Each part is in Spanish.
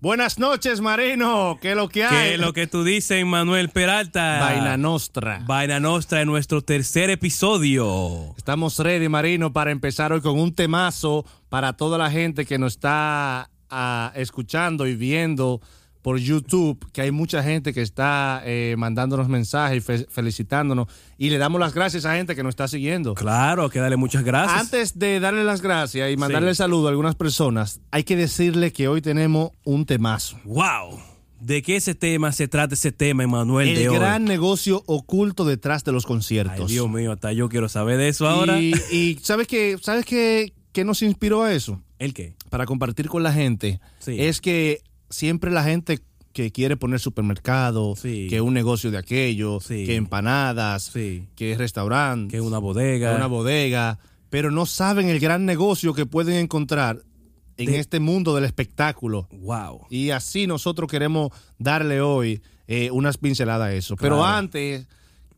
Buenas noches, Marino. ¿Qué es lo que hay? ¿Qué es lo que tú dices, Manuel Peralta? Vaina Nostra. Vaina Nostra en nuestro tercer episodio. Estamos ready, Marino, para empezar hoy con un temazo para toda la gente que nos está ah, escuchando y viendo por YouTube, que hay mucha gente que está eh, mandándonos mensajes, fe- felicitándonos, y le damos las gracias a gente que nos está siguiendo. Claro, hay que darle muchas gracias. Antes de darle las gracias y mandarle Sí. el saludo a algunas personas, hay que decirle que hoy tenemos un temazo. ¡Wow! ¿De qué ese tema se trata ese tema, Emanuel, de El hoy? gran negocio oculto detrás de los Ay, conciertos. Dios mío, hasta yo quiero saber de eso ahora. Y, y ¿sabes qué? ¿Sabes qué, qué nos inspiró a eso? ¿El qué? Para compartir con la gente. Sí. Es que siempre la gente que quiere poner supermercado, Sí. que un negocio de aquello, Sí. que empanadas, Sí. que restaurante, Que es una bodega. una bodega, pero no saben el gran negocio que pueden encontrar en De- este mundo del espectáculo. ¡Wow! Y así nosotros queremos darle hoy eh, unas pinceladas a eso. Pero antes,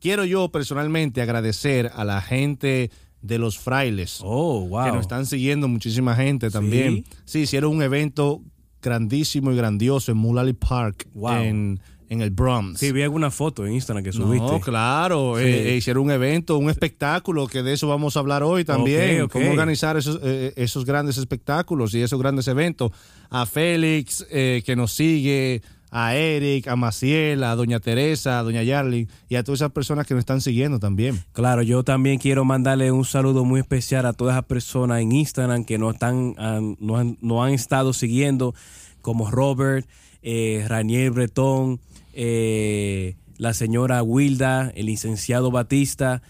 quiero yo personalmente agradecer a la gente de los frailes Oh, wow. que nos están siguiendo muchísima gente también. Sí, hicieron un evento grandísimo y grandioso en Mulally Park Wow. en, en el Bronx. Sí, vi alguna foto en Instagram que subiste. No, claro, Sí. eh, eh, hicieron un evento, un espectáculo, que de eso vamos a hablar hoy también, cómo organizar esos, eh, esos grandes espectáculos y esos grandes eventos. A Félix, eh, que nos sigue, a Eric, a Maciel, a Doña Teresa, a Doña Yarly y a todas esas personas que nos están siguiendo también. Claro, yo también quiero mandarle un saludo muy especial a todas esas personas en Instagram que nos están, han- nos han, han estado siguiendo, como Robert, eh, Raniel Bretón, eh, la señora Wilda, el licenciado Batista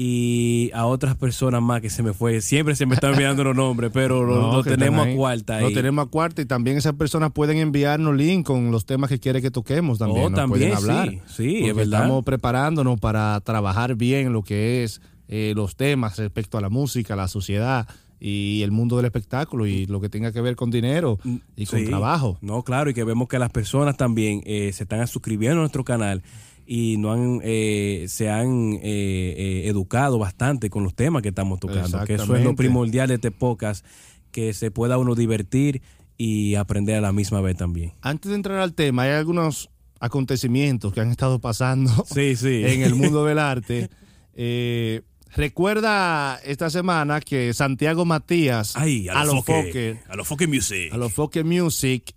y a otras personas más que se me fue. Siempre se me están olvidando los nombres, pero lo, No, lo tenemos a cuarta. Lo tenemos a cuarta y también esas personas pueden enviarnos link con los temas que quiere que toquemos también. Oh, nos también, pueden hablar. sí, sí, es Porque verdad. Estamos preparándonos para trabajar bien lo que es eh, los temas respecto a la música, la sociedad y el mundo del espectáculo y lo que tenga que ver con dinero y con Sí. trabajo. No, claro, y que vemos que las personas también eh, se están suscribiendo a nuestro canal y no han, eh, se han eh, eh, educado bastante con los temas que estamos tocando. Que eso es lo primordial de este podcast, que se pueda uno divertir y aprender a la misma vez también. Antes de entrar al tema, hay algunos acontecimientos que han estado pasando Sí, sí. en el mundo del arte. Eh, recuerda esta semana que Santiago Matías Ay, a, los foque, a los Foque Music. a los Foque Music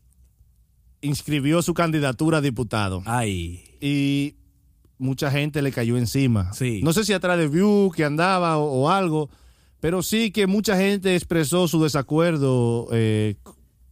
inscribió su candidatura a diputado Ay, y mucha gente le cayó encima. Sí. No sé si atrás de View que andaba o, o algo, pero sí que mucha gente expresó su desacuerdo eh,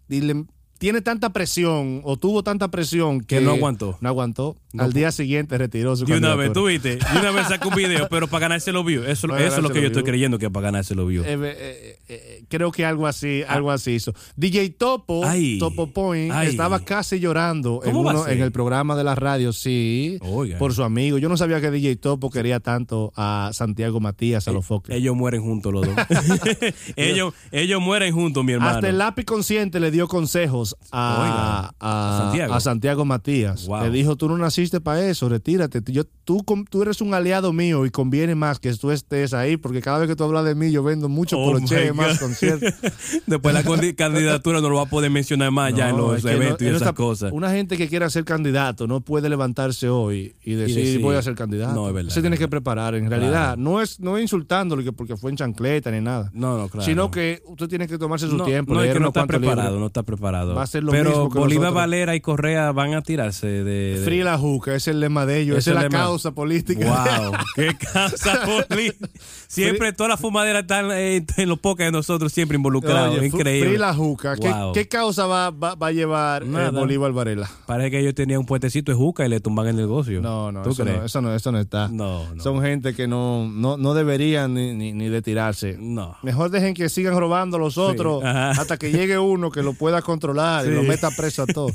y le- tiene tanta presión o tuvo tanta presión que, Que no aguantó. No aguantó. No Al día siguiente retiró su de una vez, tú viste, de una vez sacó un video, pero para ganarse los views. Eso, eso es lo que yo estoy creyendo que para ganarse los views. Eh, eh, eh, eh, creo que algo así, algo así hizo. DJ Topo, Ay. Topo Point, Ay. estaba casi llorando en, ¿Cómo va a uno- en el programa de la radio, sí, Oiga. por su amigo. Yo no sabía que DJ Topo quería tanto a Santiago Matías, a los Fokker. Ellos mueren juntos los dos. ellos, ellos mueren juntos, mi hermano. Hasta el lápiz consciente le dio consejos a, Oiga, a- a Santiago. a Santiago Matías. Wow. Le dijo, tú no naciste para eso, retírate. Yo, tú, tú eres un aliado mío y conviene más que tú estés ahí, porque cada vez que tú hablas de mí, yo vendo mucho Oh más conciertos. Después la candidatura no lo va a poder mencionar más ya en los no- eventos y esas está- cosas. Una gente que quiera ser candidato no puede levantarse hoy y decir, decir, voy a ser candidato. no, es verdad, Se tiene que preparar. En realidad, no es no es insultándolo que porque fue en chancleta ni nada. No, no, claro. Sino que usted tiene que tomarse su tiempo. No, es que no está preparado, no está preparado. Va a ser lo Pero mismo que Bolívar nosotros. Valera y Correa van a tirarse de... de- Free la juca, ese es el lema de ellos, esa es la lema. causa política. Wow, qué causa política. Siempre todas las fumaderas están eh, en los pocas de nosotros siempre involucrados. Oye, Increíble. La juca. ¿Qué, Wow. qué causa va, va, va a llevar eh. Bolívar Varela? Parece que ellos tenían un puentecito de juca y le tumban el negocio. No, no, ¿Tú eso crees? no, eso no, eso no está. No, no. Son gente que no, no, no deberían ni, ni, ni de tirarse. No. Mejor dejen que sigan robando los otros hasta que llegue uno que lo pueda controlar y lo meta preso a todos.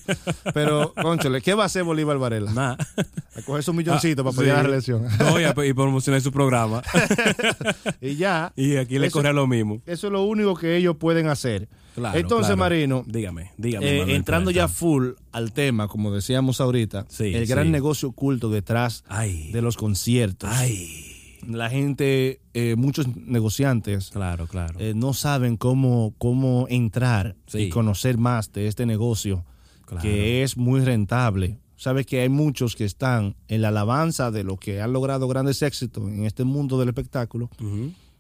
Pero, conchole, ¿qué va a hacer Bolívar Varela? Nada. A coger esos milloncitos para Ah, sí. la reelección. No, y, a- y promocionar su programa. y ya. Y aquí le corre lo mismo. Eso es lo único que ellos pueden hacer. Claro, Entonces, claro. Marino, Dígame, dígame. eh, Manuel entrando ya full al tema, como decíamos ahorita, Sí, el gran sí. negocio oculto detrás Ay. de los conciertos. Ay. La gente, eh, muchos negociantes, Claro, claro. eh, no saben cómo, cómo entrar Sí. y conocer más de este negocio Claro. que es muy rentable. Sabes que hay muchos que están en la alabanza de los que han logrado grandes éxitos en este mundo del espectáculo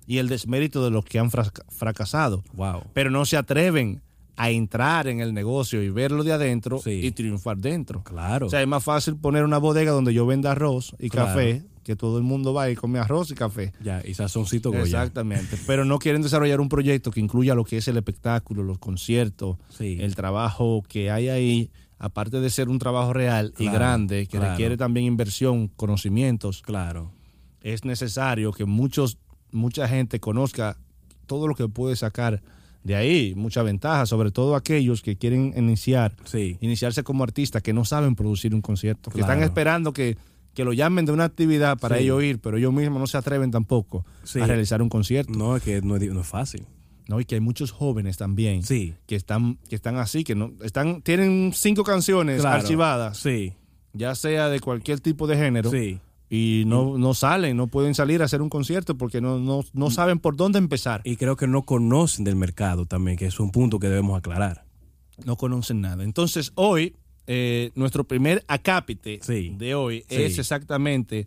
y el desmérito de los que han fraca- fracasado, Wow. pero no se atreven a entrar en el negocio y verlo de adentro Sí. y triunfar dentro. Claro. O sea, es más fácil poner una bodega donde yo venda arroz y Claro. café, que todo el mundo va y come arroz y café. ya, y sazoncito Goya. Exactamente. Pero no quieren desarrollar un proyecto que incluya lo que es el espectáculo, los conciertos, Sí. el trabajo que hay ahí, aparte de ser un trabajo real y grande, que claro. requiere también inversión, conocimientos, Claro. es necesario que muchos, mucha gente conozca todo lo que puede sacar de ahí, mucha ventaja, sobre todo aquellos que quieren iniciar, Sí. iniciarse como artistas, que no saben producir un concierto, que están esperando que, que lo llamen de una actividad para Sí. ellos ir, pero ellos mismos no se atreven tampoco Sí. a realizar un concierto. No, es que no es, no es fácil. No, y que hay muchos jóvenes también Sí. que están que están así, que no están tienen cinco canciones Claro. archivadas, Sí. ya sea de cualquier tipo de género, Sí. y no, no salen, no pueden salir a hacer un concierto porque no, no, no saben por dónde empezar. Y creo que no conocen del mercado también, que es un punto que debemos aclarar. No conocen nada. Entonces, hoy, eh, nuestro primer acápite Sí. de hoy es exactamente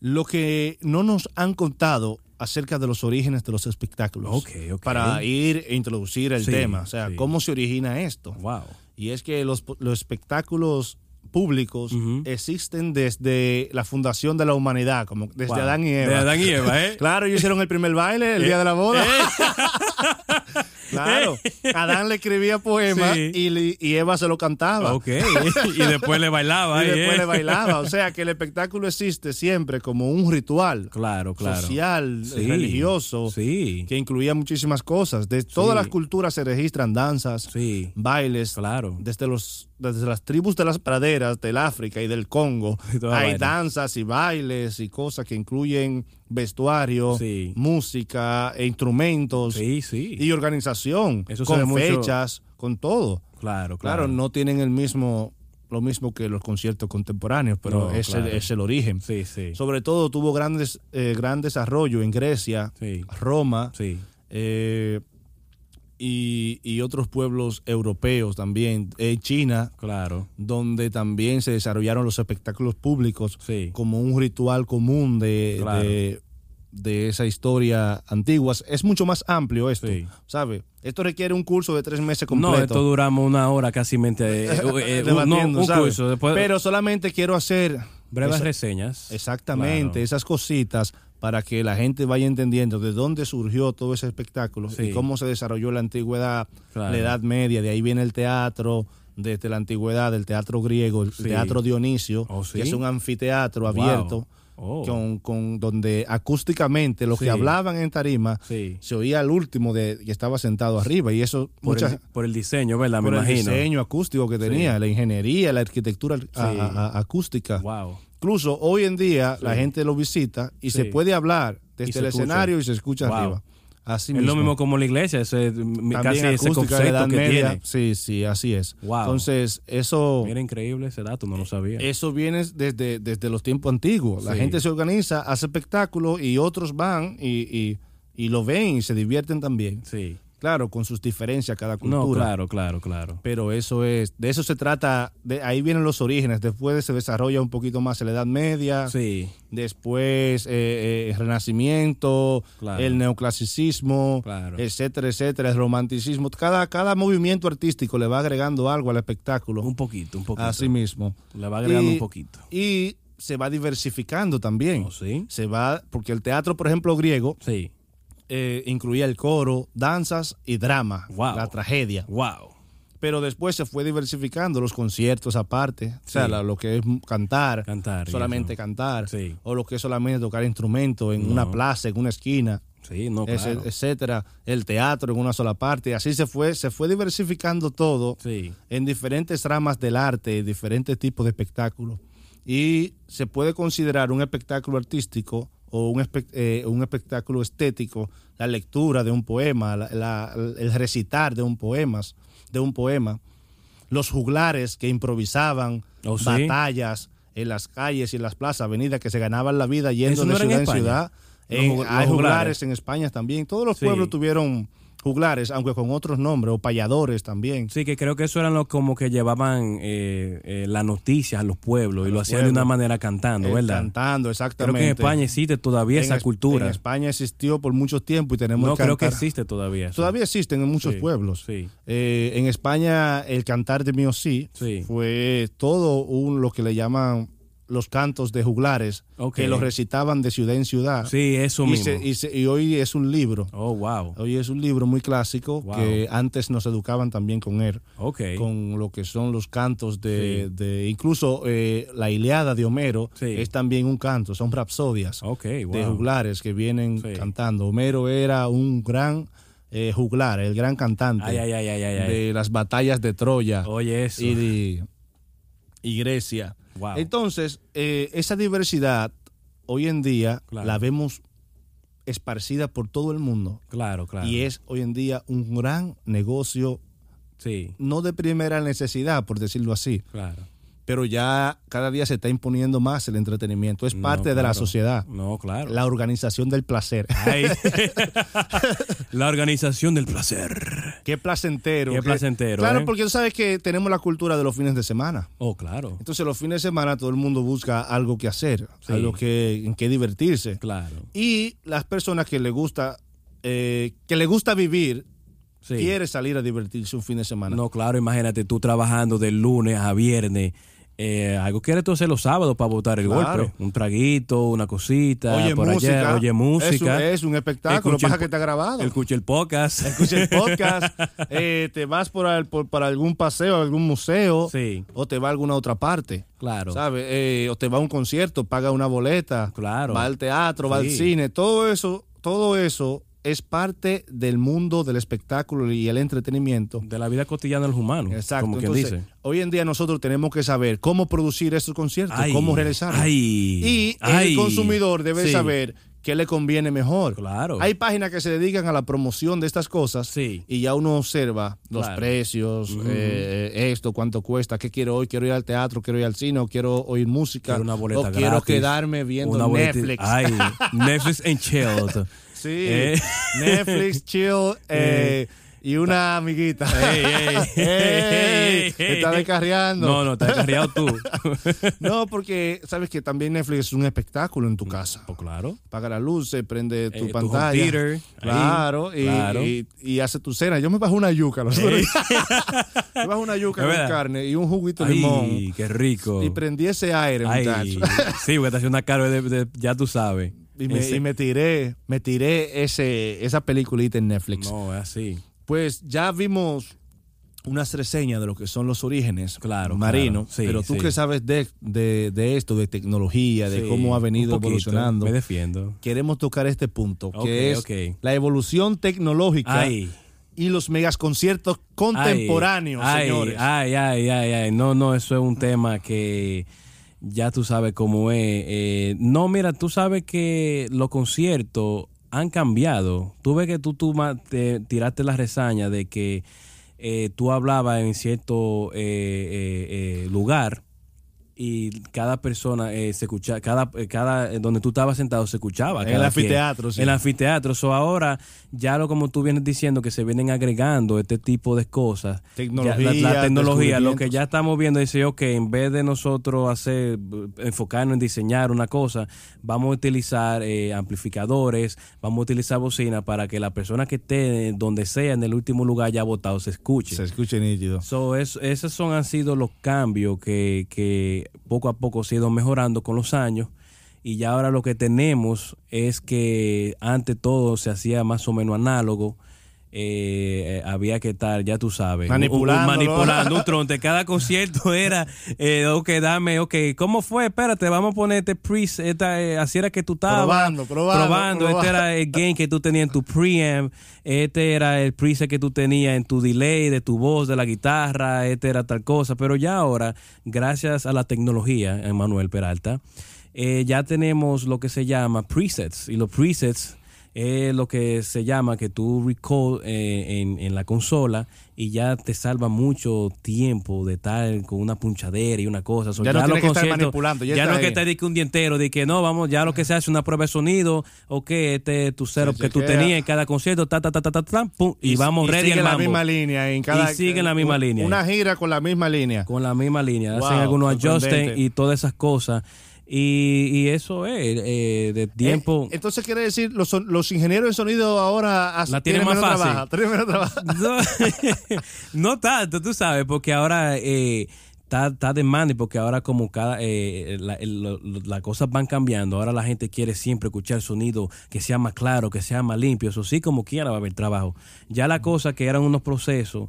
lo que no nos han contado acerca de los orígenes de los espectáculos. Ok, ok. Para ir e introducir el Sí, tema. O sea, sí. cómo se origina esto. Wow. Y es que los, los espectáculos públicos Ujú. existen desde la fundación de la humanidad, como desde Wow. Adán y Eva. De Adán y Eva, ¿eh? Claro, ellos hicieron el primer baile el día de la boda. claro. Adán le escribía poemas Sí. y, Eva se lo cantaba. Ok. y después le bailaba. Y después ¿eh? le bailaba. O sea que el espectáculo existe siempre como un ritual Claro, claro. social, Sí. religioso, Sí. que incluía muchísimas cosas. De todas las culturas se registran danzas, bailes, Claro. desde los desde las tribus de las praderas del África y del Congo Y hay vaina. danzas y bailes y cosas que incluyen vestuario, Sí. música, e instrumentos Sí, sí. y organización, Eso con mucho- fechas, con todo. Claro, Claro, claro. no tienen el mismo lo mismo que los conciertos contemporáneos, pero No, es, claro. el, es el origen. Sí, sí. Sobre todo tuvo grandes eh, gran desarrollo en Grecia. Roma, Sí. eh, y, y otros pueblos europeos también, eh, China, Claro. donde también se desarrollaron los espectáculos públicos Sí. como un ritual común de, Claro. de, de esa historia antigua. Es mucho más amplio esto, Sí. ¿sabe? Esto requiere un curso de tres meses No, completo. esto duramos una hora casi mente. eh, eh, un- no, un curso. Después, Pero solamente quiero hacer breves esa- reseñas. exactamente Claro. esas cositas para que la gente vaya entendiendo de dónde surgió todo ese espectáculo Sí. y cómo se desarrolló la antigüedad, Claro. la Edad Media. De ahí viene el teatro, desde la antigüedad, el teatro griego, el Sí. teatro Dionisio, Oh, ¿sí? que es un anfiteatro Wow. abierto. Oh. Con, con- donde acústicamente los que hablaban en tarima se oía al último de que estaba sentado arriba y eso Por, muchas el, por el diseño, ¿verdad? por Me el imagino. diseño acústico que tenía, la ingeniería, la arquitectura a- Sí. a- a- acústica. Wow. Incluso hoy en día la gente lo visita y Sí. se puede hablar desde se el escucha. escenario y se escucha Wow. arriba. Así Es lo mismo como la iglesia, ese, casi ese concepto que media. tiene. Sí, sí, así es. Wow. Entonces, eso, Mira, increíble ese dato, no lo sabía. eso viene desde, desde los tiempos antiguos. La Sí. gente se organiza, hace espectáculos y otros van y, y, y lo ven y se divierten también. sí. Claro, con sus diferencias cada cultura. No, claro, claro, claro. Pero eso es, de eso se trata, de ahí vienen los orígenes. Después se desarrolla un poquito más en la Edad Media. Sí, después eh, eh, el Renacimiento, Claro. el neoclasicismo, Claro. etcétera, etcétera, el romanticismo. Cada, cada movimiento artístico le va agregando algo al espectáculo. un poquito, un poquito. Así mismo. Le va agregando Y- un poquito. Y se va diversificando también. ¿Oh, sí? Se va, porque el teatro, por ejemplo, griego, Sí. Eh, incluía el coro, danzas y drama, Wow. la tragedia. Wow. Pero después se fue diversificando los conciertos aparte, o sea, la- lo que es cantar, Cantar solamente eso. cantar, Sí. o lo que es solamente tocar instrumento en No. una plaza, en una esquina, Sí, no, claro. etcétera, el teatro en una sola parte, así se fue, se fue diversificando todo en diferentes ramas del arte, diferentes tipos de espectáculos. Y se puede considerar un espectáculo artístico o un, eh, un espectáculo estético, la lectura de un poema, la- la- el recitar de un, poemas, de un poema, los juglares que improvisaban Oh, ¿sí? batallas en las calles y en las plazas, avenidas, que se ganaban la vida yendo ¿Eso no de en ciudad en ciudad. Los En- los hay juglares juglares. en España también. Todos los Sí. pueblos tuvieron juglares, aunque con otros nombres, o payadores también. Sí, que creo que eso eran los como que llevaban eh, eh, las noticias a los pueblos y lo hacían de una manera cantando, Eh, ¿verdad? Cantando, Creo exactamente. que en España existe todavía En esa Es- cultura. En España existió por mucho tiempo y tenemos no que creo que existe todavía. Todavía existen en muchos Sí, pueblos. Sí. Eh, en España, el cantar de mío sí, Sí. fue todo un, lo que le llaman los cantos de juglares, que los recitaban de ciudad en ciudad. Sí, eso y, mismo. se- y se- y hoy es un libro. Oh, wow. Hoy es un libro muy clásico Wow. que antes nos educaban también con él, Ok. con lo que son los cantos de, Sí. de- incluso eh, la Iliada de Homero Sí. es también un canto, son rapsodias wow. de juglares que vienen Sí. cantando. Homero era un gran eh, juglar, el gran cantante Ay, ay, ay, ay, ay, ay. de las batallas de Troya Oye, eso. y, de- y Grecia. Wow. Entonces, eh, esa diversidad hoy en día Claro. la vemos esparcida por todo el mundo. Claro, claro. Y es hoy en día un gran negocio, Sí, no de primera necesidad, por decirlo así, claro. Pero ya cada día se está imponiendo más el entretenimiento. Es No, parte de la sociedad. No, claro. La organización del placer. Ay. la organización del placer. Qué placentero. Qué placentero, Claro, ¿eh? porque tú sabes que tenemos la cultura de los fines de semana. Oh, claro. Entonces los fines de semana todo el mundo busca algo que hacer, Sí. algo que, en que divertirse. Claro. Y las personas que le gusta, eh, que le gusta vivir, Sí. quiere salir a divertirse un fin de semana. No, claro, imagínate tú trabajando de lunes a viernes. Eh, algo quieres tú hacer los sábados para botar el Claro. golpe. Un traguito, una cosita. Oye, por música. allá, oye música. Es un, es un espectáculo, el pasa que está grabado. Escucha el podcast. Escucha el podcast, eh, te vas por, al- por- para algún paseo, algún museo, Sí. o te va a alguna otra parte. Claro. ¿Sabes? Eh, o te va a un concierto, paga una boleta, Claro. va al teatro, va al cine, todo eso, todo eso es parte del mundo del espectáculo y el entretenimiento. De la vida cotidiana de los humanos. Exacto. Como quien Entonces, dice. hoy en día nosotros tenemos que saber cómo producir estos conciertos, Ay, cómo realizarlos. y ay. el consumidor debe Sí. saber qué le conviene mejor. Claro. Hay páginas que se dedican a la promoción de estas cosas Sí. y ya uno observa los Claro. precios, eh, esto, cuánto cuesta, qué quiero hoy, quiero ir al teatro, quiero ir al cine, o quiero oír música, Quiero una boleta o quiero gratis. quedarme viendo Netflix. Ay, Netflix and chilled. Sí, Eh. Netflix, chill, eh, y una amiguita. Ey, ey, te ey. está descarriando. No, no, te has carreado tú. No, porque sabes que también Netflix es un espectáculo en tu casa. Pues claro. Paga la luz, se prende tu Eh, tu pantalla. home theater, ahí. claro, y, Claro. Y, y hace tu cena. Yo me bajo una yuca. los otros días. me bajo una yuca con carne y un juguito de Ay, limón. qué rico. Y prendí ese aire, Ay, muchacho. sí, porque te hace una cara de, de- ya tú sabes. Y me, y me tiré, me tiré ese, esa peliculita en Netflix. No, es así. Pues ya vimos unas reseñas de lo que son los orígenes Claro, marinos, claro. Sí, pero tú sí. que sabes de, de, de esto, de tecnología, de Sí, cómo ha venido poquito, evolucionando, Me defiendo. queremos tocar este punto, que es la evolución tecnológica Ay. y los megas conciertos contemporáneos, ay, señores. Ay, ay, ay, ay. No, no, eso es un tema que ya tú sabes cómo es. Eh, no, mira, tú sabes que los conciertos han cambiado. Tú ves que tú, tú te tiraste la resaña de que eh, tú hablabas en cierto eh, eh, eh, lugar y cada persona eh, se escuchaba, cada, cada, donde tú estabas sentado se escuchaba. En el quien. anfiteatro, sí. En el anfiteatro. So ahora, ya lo como tú vienes diciendo, que se vienen agregando este tipo de cosas. Tecnología, Ya, la, la tecnología, lo que ya estamos viendo es, ok, en vez de nosotros hacer, enfocarnos en diseñar una cosa, vamos a utilizar eh, amplificadores, vamos a utilizar bocina para que la persona que esté donde sea, en el último lugar ya votado, se escuche. Se escuche nítido. So, es- esos son, han sido los cambios que, que poco a poco se han ido mejorando con los años. Y ya ahora lo que tenemos es que antes todo se hacía más o menos análogo. Eh, eh, había que estar, ya tú sabes, un- un- manipulando un tronte. Cada concierto era, eh, ok, dame, ok, ¿cómo fue? Espérate, vamos a poner este pre, esta, eh, así era que tú estabas. Probando, probando, Probando, este probando. era el gain que tú tenías en tu preamp, este era el preset que tú tenías en tu delay de tu voz, de la guitarra, este era tal cosa. Pero ya ahora, gracias a la tecnología, Manuel Peralta, eh, ya tenemos lo que se llama presets. Y los presets es lo que se llama que tú recall eh, en, en la consola y ya te salva mucho tiempo de estar con una punchadera y una cosa. So, Ya no los tienes que estar manipulando, ya Ya, no es que de que un día entero, de que no, vamos, ya lo que se hace una prueba de sonido, ok, este es tu setup Se que tú tenías en cada concierto, ta, ta, ta, ta, ta, ta, pum, y, vamos ready sigue al la mambo. misma línea en cada Y sigue la misma un- línea. Una gira con la misma línea. Con la misma línea, Wow, hacen algunos sorprendente. y todas esas cosas. Y, y eso es, eh, de tiempo... Eh, entonces quiere decir, los, los ingenieros de sonido ahora La tienen más menos fácil. trabajo, tienen menos trabajo. No, no tanto, tú sabes, porque ahora eh, está, está demanda y porque ahora como cada eh, la- el- lo- lo- las cosas van cambiando, ahora la gente quiere siempre escuchar sonido que sea más claro, que sea más limpio, eso sí como quiera va a haber trabajo. Ya la cosa que eran unos procesos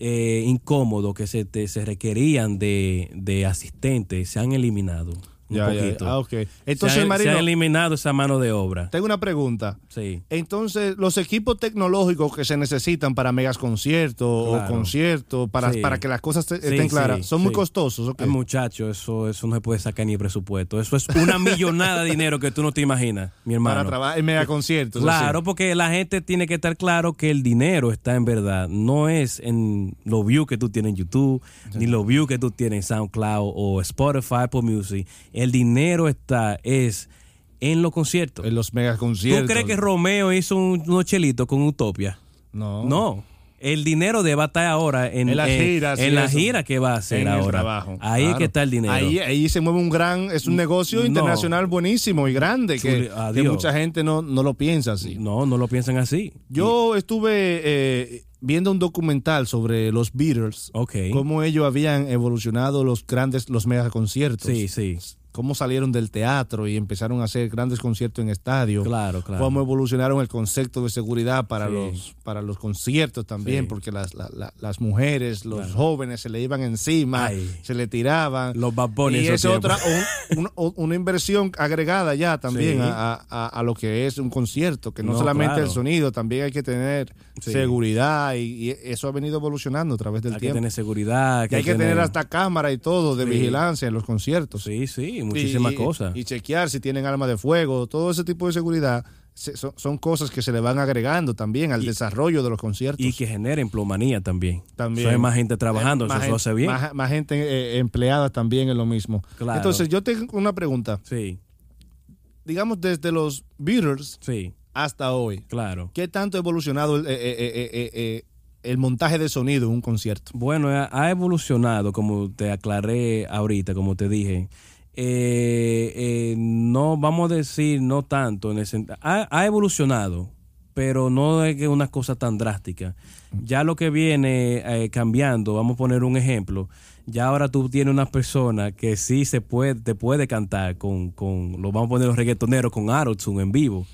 eh, incómodos que se, te- se requerían de, de asistentes se han eliminado un Ya, ya, poquito. ah, ok. se, Entonces, han, Marino, se ha eliminado esa mano de obra. tengo una pregunta. Sí. Entonces, los equipos tecnológicos que se necesitan para megas conciertos Claro. o conciertos, para, Sí. para que las cosas te- Sí, estén claras, son muy costosos. ¿ok? Ay, muchacho, eso, eso no se puede sacar ni presupuesto. Eso es una millonada de dinero que tú no te imaginas, mi Para hermano. trabajar en mega conciertos. Claro, porque la gente tiene que estar claro que el dinero está en verdad. No es en los views que tú tienes en YouTube, ni los views que tú tienes en SoundCloud o Spotify, Apple Music. El dinero está es en los conciertos. En los mega conciertos. ¿Tú crees que Romeo hizo un- unos chelitos con Utopia? No. No. El dinero debe estar ahora en, En las en- la gira que va a hacer En el ahora. trabajo. Ahí es que está el dinero. Ahí, ahí se mueve un gran, es un negocio No. internacional buenísimo y grande que, mucha gente no, no lo piensa así. No, no lo piensan así. Yo estuve eh, viendo un documental sobre los Beatles, Ok. cómo ellos habían evolucionado los grandes, los mega conciertos. Sí, sí. Cómo salieron del teatro y empezaron a hacer grandes conciertos en estadio. Claro, claro. Cómo evolucionaron el concepto de seguridad para Sí. los para los conciertos también, Sí. porque las, la- la- las mujeres, los Claro. jóvenes se le iban encima, Ay. se le tiraban. Los Bad Bunny y es otra, un- un- una inversión agregada ya también Sí. a, a- a lo que es un concierto, que no, No, solamente claro. el sonido, también hay que tener seguridad y, y eso ha venido evolucionando a través del Hay que tiempo. tener seguridad. Y hay que tener hasta cámara y todo de vigilancia en los conciertos. Sí, sí, muchísimas Y- cosas. Y chequear si tienen armas de fuego, todo ese tipo de seguridad. se- son, cosas que se le van agregando también al desarrollo de los conciertos. y que generen plomanía también. También. Eso es más gente trabajando, Eh, más eso se gen- hace bien. Más, más gente eh, empleada también en lo mismo. Claro. Entonces, yo tengo una pregunta. Sí, Digamos, desde los Beatles sí, hasta hoy, claro. ¿qué tanto ha evolucionado el, eh, el montaje de sonido en un concierto? Bueno, ha evolucionado, como te aclaré ahorita, como te dije. Eh, eh, no, vamos a decir, no tanto. En el ha, ha evolucionado, pero no es que una cosa tan drástica. Ya lo que viene eh, cambiando, vamos a poner un ejemplo. Ya ahora tú tienes una persona que sí se puede, te puede cantar con, con lo vamos a poner los reggaetoneros con Aronson en vivo.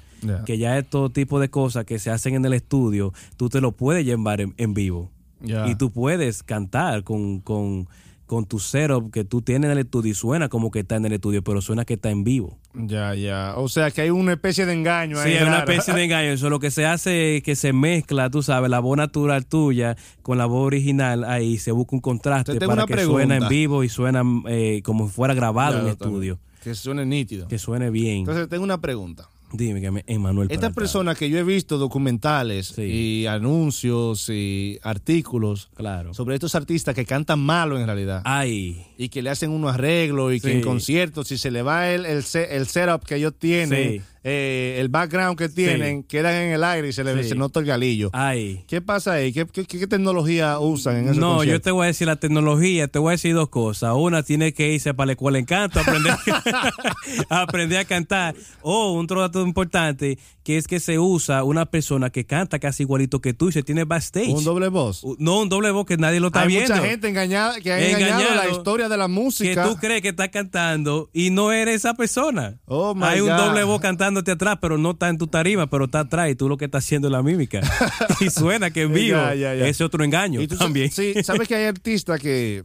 Que ya es todo tipo de cosas que se hacen en el estudio, tú te lo puedes llevar en, en vivo. Y tú puedes cantar con, con, con tu setup que tú tienes en el estudio y suena como que está en el estudio, pero suena que está en vivo. Ya, ya. O sea, que hay una especie de engaño Sí, ahí. es una raro. especie de engaño. Eso lo que se hace es que se mezcla, tú sabes, la voz natural tuya con la voz original ahí, se busca un contraste para una que pregunta. suene en vivo y suena eh, como si fuera grabado en también. estudio. Que suene nítido. Que suene bien. Entonces, tengo una pregunta. Dime que Emanuel. Estas personas que yo he visto documentales Sí. y anuncios y artículos Claro. sobre estos artistas que cantan malo en realidad Ay. y que le hacen unos arreglos y que en conciertos, si se le va el, el, el setup que ellos tienen, Sí. Eh, el background que tienen, quedan en el aire y se le Sí. se nota el galillo. Ay. ¿Qué pasa ahí? ¿Qué, qué, qué tecnología usan en esos No, yo te voy a decir la tecnología, te voy a decir dos cosas. Una, tiene que irse para la escuela de encanto, aprender, a aprender a cantar. O un otro dato importante, que es que se usa una persona que canta casi igualito que tú y se tiene backstage. Un doble voz. No, un doble voz que nadie lo está Hay viendo. mucha gente engañada que ha engañado la historia de la que música. tú crees que está cantando y no eres esa persona. Oh, my Hay un God. doble voz cantándote atrás, pero no está en tu tarima, pero está atrás y tú lo que estás haciendo es la mímica. y suena que en vivo. Ya, ya, ya. Ese otro engaño Y tú también. Sí, sabes que hay artistas que,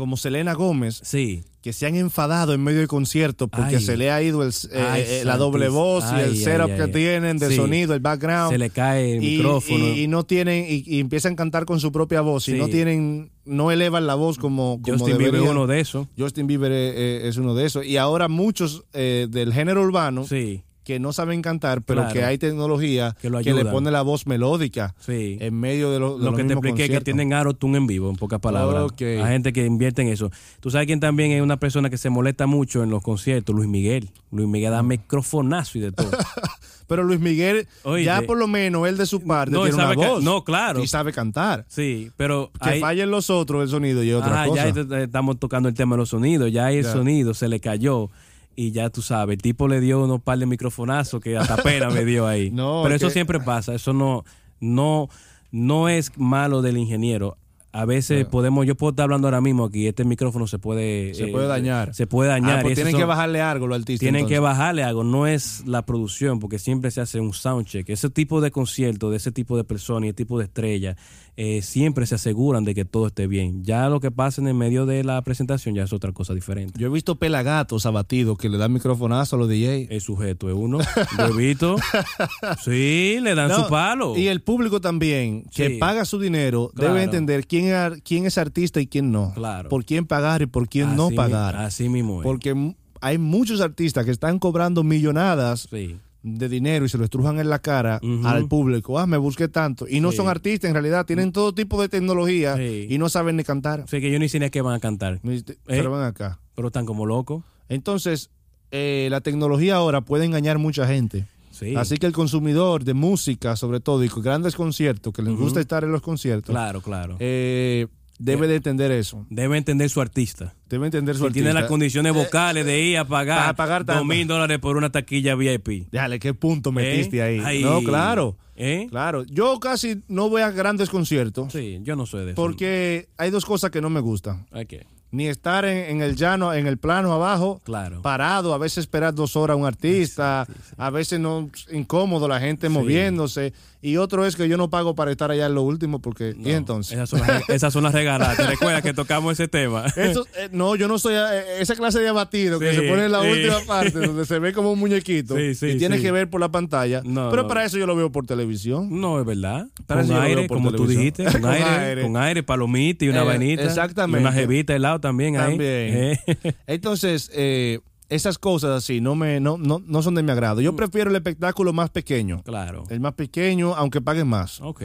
como Selena Gómez, Sí. que se han enfadado en medio del concierto porque Ay. se le ha ido el, eh, Ay, eh, la doble voz y el setup que tienen de Sí. sonido, el background. Se le cae el y, micrófono. y- y no tienen y, y empiezan a cantar con su propia voz y no tienen no elevan la voz como, como Justin Bieber es uno de esos. Justin Bieber eh, es uno de esos y ahora muchos eh, del género urbano Sí. Que no saben cantar, pero Claro. que hay tecnología Que le pone la voz melódica Sí. en medio de, lo, de lo que te expliqué, que conciertos. tienen AutoTune en vivo, en pocas palabras. Ok. Hay gente que invierte en eso. Tú sabes quién también es una persona que se molesta mucho en los conciertos, Luis Miguel. Luis Miguel da microfonazo y de todo. Pero Luis Miguel, Oye, ya por lo menos él de su parte No, tiene sabe ca- voz. no, claro. Y sabe cantar. Sí, pero Que ahí- fallen los otros el sonido y otra Ajá, cosa. ya estamos tocando el tema de los sonidos. Ya el sonido se le cayó. Y ya tú sabes, el tipo le dio unos par de microfonazos que hasta pena me dio ahí. No, Pero es eso que- siempre pasa. Eso no, no, no es malo del ingeniero. A veces podemos, yo puedo estar hablando ahora mismo aquí, este micrófono se puede Se puede dañar. Se puede dañar. Ah, pues y tienen que bajarle algo los artistas. tienen que bajarle algo, no es la producción, porque siempre se hace un soundcheck. Ese tipo de conciertos, de ese tipo de personas y ese tipo de estrellas, eh, siempre se aseguran de que todo esté bien. Ya lo que pasa en el medio de la presentación ya es otra cosa diferente. Yo he visto pelagatos abatidos que le dan microfonazo a los DJ. El sujeto es uno, yo he visto. Sí, le dan No, su palo. Y el público también, que Sí. paga su dinero, Claro. debe entender quién quién es artista y quién no. Claro. Por quién pagar y por quién no mi- pagar. Así mismo es. Porque hay muchos artistas que están cobrando millonadas Sí. De dinero y se lo estrujan en la cara al público. Ah, me busqué tanto. Y no Sí. son artistas en realidad, tienen todo tipo de tecnología Sí. y no saben ni cantar. O sea que yo ni sé ni qué van a cantar, Ni- Pero ven acá. pero están como locos. Entonces, eh, la tecnología ahora puede engañar mucha gente. Sí. Así que el consumidor de música, sobre todo, y con grandes conciertos, que les gusta estar en los conciertos, Claro, claro. eh, debe de entender eso. Debe entender su artista. Debe entender su Si tiene artista. las condiciones vocales de ir a pagar, a pagar dos mil dólares por una taquilla VIP. Dale, qué punto metiste ¿Eh? ahí. Ay. No, claro. ¿Eh? Claro. Yo casi no voy a grandes conciertos Sí, yo no soy de eso. porque hay dos cosas que no me gustan. Que- Ni estar en, en el llano, en el plano abajo, Claro. parado, a veces esperar dos horas a un artista, a veces no incómodo, la gente moviéndose. Y otro es que yo no pago para estar allá en lo último porque... ¿Y entonces? Esas son las, esas son las regaladas. ¿Te recuerdas que tocamos ese tema? Eso, eh, no, yo no soy eh, esa clase de abatido que se pone en la sí. última parte donde se ve como un muñequito Sí, sí, y tiene sí. que ver por la pantalla. No, pero no. para eso yo lo veo por televisión. No, es verdad. Para Con aire, por como tú televisión. dijiste. Con, Con aire, aire. Con aire, palomita y una Eh, vainita. exactamente. Y una jevita al lado también ahí. También. Eh. Entonces, eh, esas cosas así no me no, no, no son de mi agrado. Mm. Yo prefiero el espectáculo más pequeño. claro. El más pequeño, aunque pague más. Ok.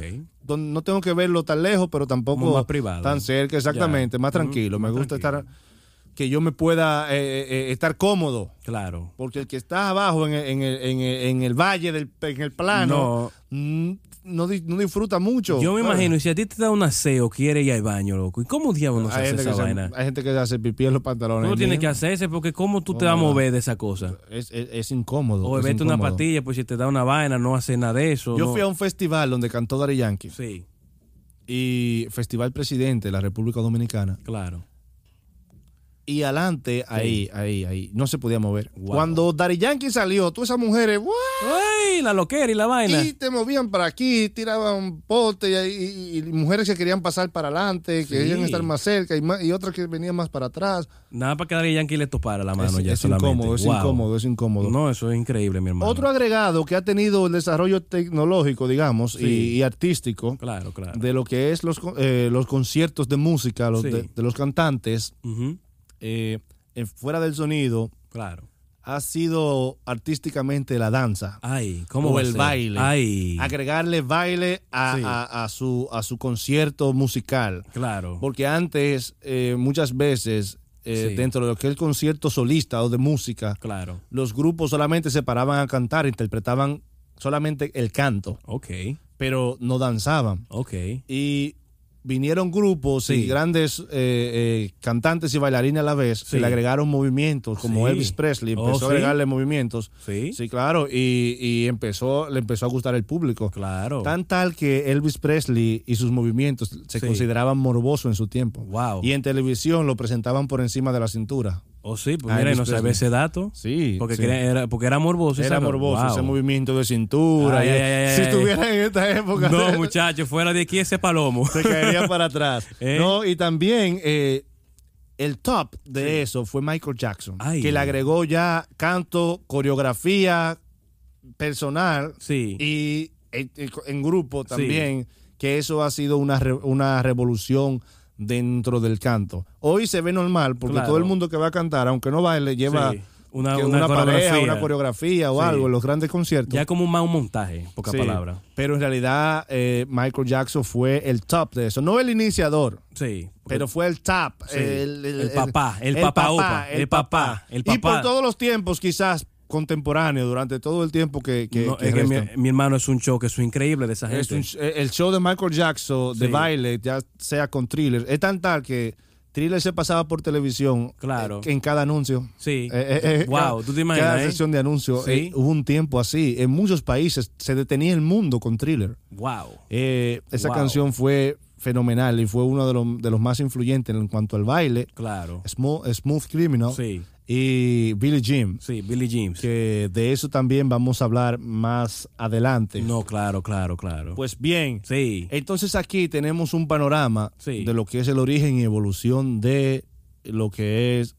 No tengo que verlo tan lejos, pero tampoco Como más privado. tan cerca, exactamente, Ya. más tranquilo. Me gusta tranquilo. estar que yo me pueda eh, eh, estar cómodo. Claro. Porque el que está abajo en el, en el, en el, en el valle, del, en el plano, mm, no, di- no disfruta mucho. Yo me imagino, y si a ti te da un aseo, quiere ir al baño, loco. ¿Y cómo diablos no se hace esa se, vaina? hay gente que se hace pipí en los pantalones. Tú tienes que hacerse porque ¿cómo tú te vas a mover de esa cosa? Es, es, es incómodo. O es vete una patilla, pues si te da una vaina, no hace nada de eso. Yo no- fui a un festival donde cantó Daddy Yankee. Sí, Y Festival Presidente de la República Dominicana. claro. Y adelante, ahí, ahí, ahí. No se podía mover. Wow. Cuando Daddy Yankee salió, todas esas mujeres. ¡Ay, la loquera y la vaina! Y te movían para aquí, tiraban pote y, y- y mujeres que querían pasar para adelante, que querían estar más cerca y, más- y otras que venían más para atrás. Nada para que Daddy Yankee le topara la mano es ya es solamente. incómodo, es Wow. incómodo, es incómodo. No, eso es increíble, mi hermano. Otro agregado que ha tenido el desarrollo tecnológico, digamos, y- Sí. y, artístico Claro, claro. de lo que es los, eh, los conciertos de música, los de, de los cantantes, Ujú, eh, fuera del sonido, Claro. ha sido artísticamente la danza. Ay, ¿cómo o el ser? baile. Ay, Agregarle baile a, Sí. a- a su, a su concierto musical. claro. Porque antes, eh, muchas veces, eh, Sí. dentro de lo que es el concierto solista o de música, Claro. los grupos solamente se paraban a cantar, interpretaban solamente el canto, Ok, pero no danzaban. ok. Y vinieron grupos y grandes eh, eh, cantantes y bailarines a la vez Sí. que le agregaron movimientos, como Sí. Elvis Presley Oh, empezó a agregarle movimientos. Sí, Sí, claro, y, y empezó, le empezó a gustar el público. claro. Tan tal que Elvis Presley y sus movimientos se consideraban morbosos en su tiempo. Wow. Y en televisión lo presentaban por encima de la cintura. Oh, sí, pues Ah, mira, y no sabía ese dato. Sí. Porque, sí. era, porque era morboso. Era ¿sabes? morboso Wow. ese movimiento de cintura. Ay, y- ay, ay, si estuviera en esta época, No, muchacho, fuera de aquí ese palomo. se caería para atrás. ¿Eh? No, y también eh, el top de eso fue Michael Jackson, Ay. que le agregó ya canto, coreografía personal Sí. y en, en grupo también, que eso ha sido una, re- una revolución dentro del canto. Hoy se ve normal porque Claro. todo el mundo que va a cantar, aunque no baile, lleva Sí. Una, una una, pareja, una coreografía o Sí. algo en los grandes conciertos. Ya como más un montaje, en pocas Sí, palabras. Pero en realidad eh, Michael Jackson fue el top de eso. No el iniciador, Sí. pero fue el top. Sí, el papá, el papá opa, el papá, el Y papá. por todos los tiempos, quizás contemporáneo, durante todo el tiempo que, que, No, que es que mi, hermano es un show que es increíble de esa Es gente. un sh- el show de Michael Jackson de Sí. baile, ya sea con Thriller, es tan tal que Thriller se pasaba por televisión Claro. eh, en cada anuncio. Sí. Eh, eh, eh, wow, tú te imaginas. Cada eh? sesión de. Sí. eh, hubo un tiempo así. En muchos países se detenía el mundo con Thriller. Wow. Eh, esa Wow. canción fue fenomenal y fue uno de los, de los más influyentes en cuanto al baile. Claro. Smooth, Smooth Criminal Sí, y Billie Jean. sí, Billy James. Que de eso también vamos a hablar más adelante. No, claro, claro, claro. Pues bien, sí. entonces aquí tenemos un panorama Sí. de lo que es el origen y evolución de lo que es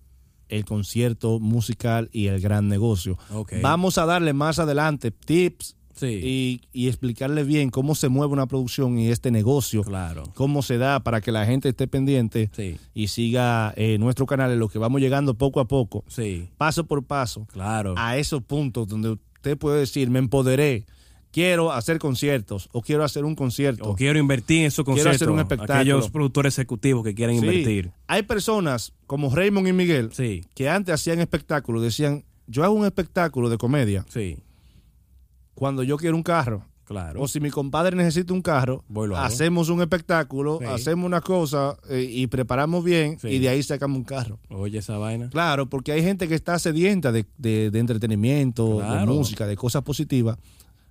el concierto musical y el gran negocio. Ok. Vamos a darle más adelante tips Sí. y, y explicarle bien cómo se mueve una producción y este negocio, Claro. cómo se da para que la gente esté pendiente Sí. y siga eh, nuestro canal en lo que vamos llegando poco a poco, Sí. paso por paso, Claro. a esos puntos donde usted puede decir, me empoderé, quiero hacer conciertos o quiero hacer un concierto. O quiero invertir en esos Quiero conciertos. hacer un espectáculo. Aquellos productores ejecutivos que quieren Sí, invertir. Hay personas como Raymond y Miguel Sí. que antes hacían espectáculos, decían, yo hago un espectáculo de comedia Sí. Cuando yo quiero un carro. Claro. O si mi compadre necesita un carro, hacemos un espectáculo, Sí. hacemos una cosa eh, y preparamos bien Sí. y de ahí sacamos un carro. Oye, esa vaina. Claro, porque hay gente que está sedienta de, de- de entretenimiento, de música, de cosas positivas,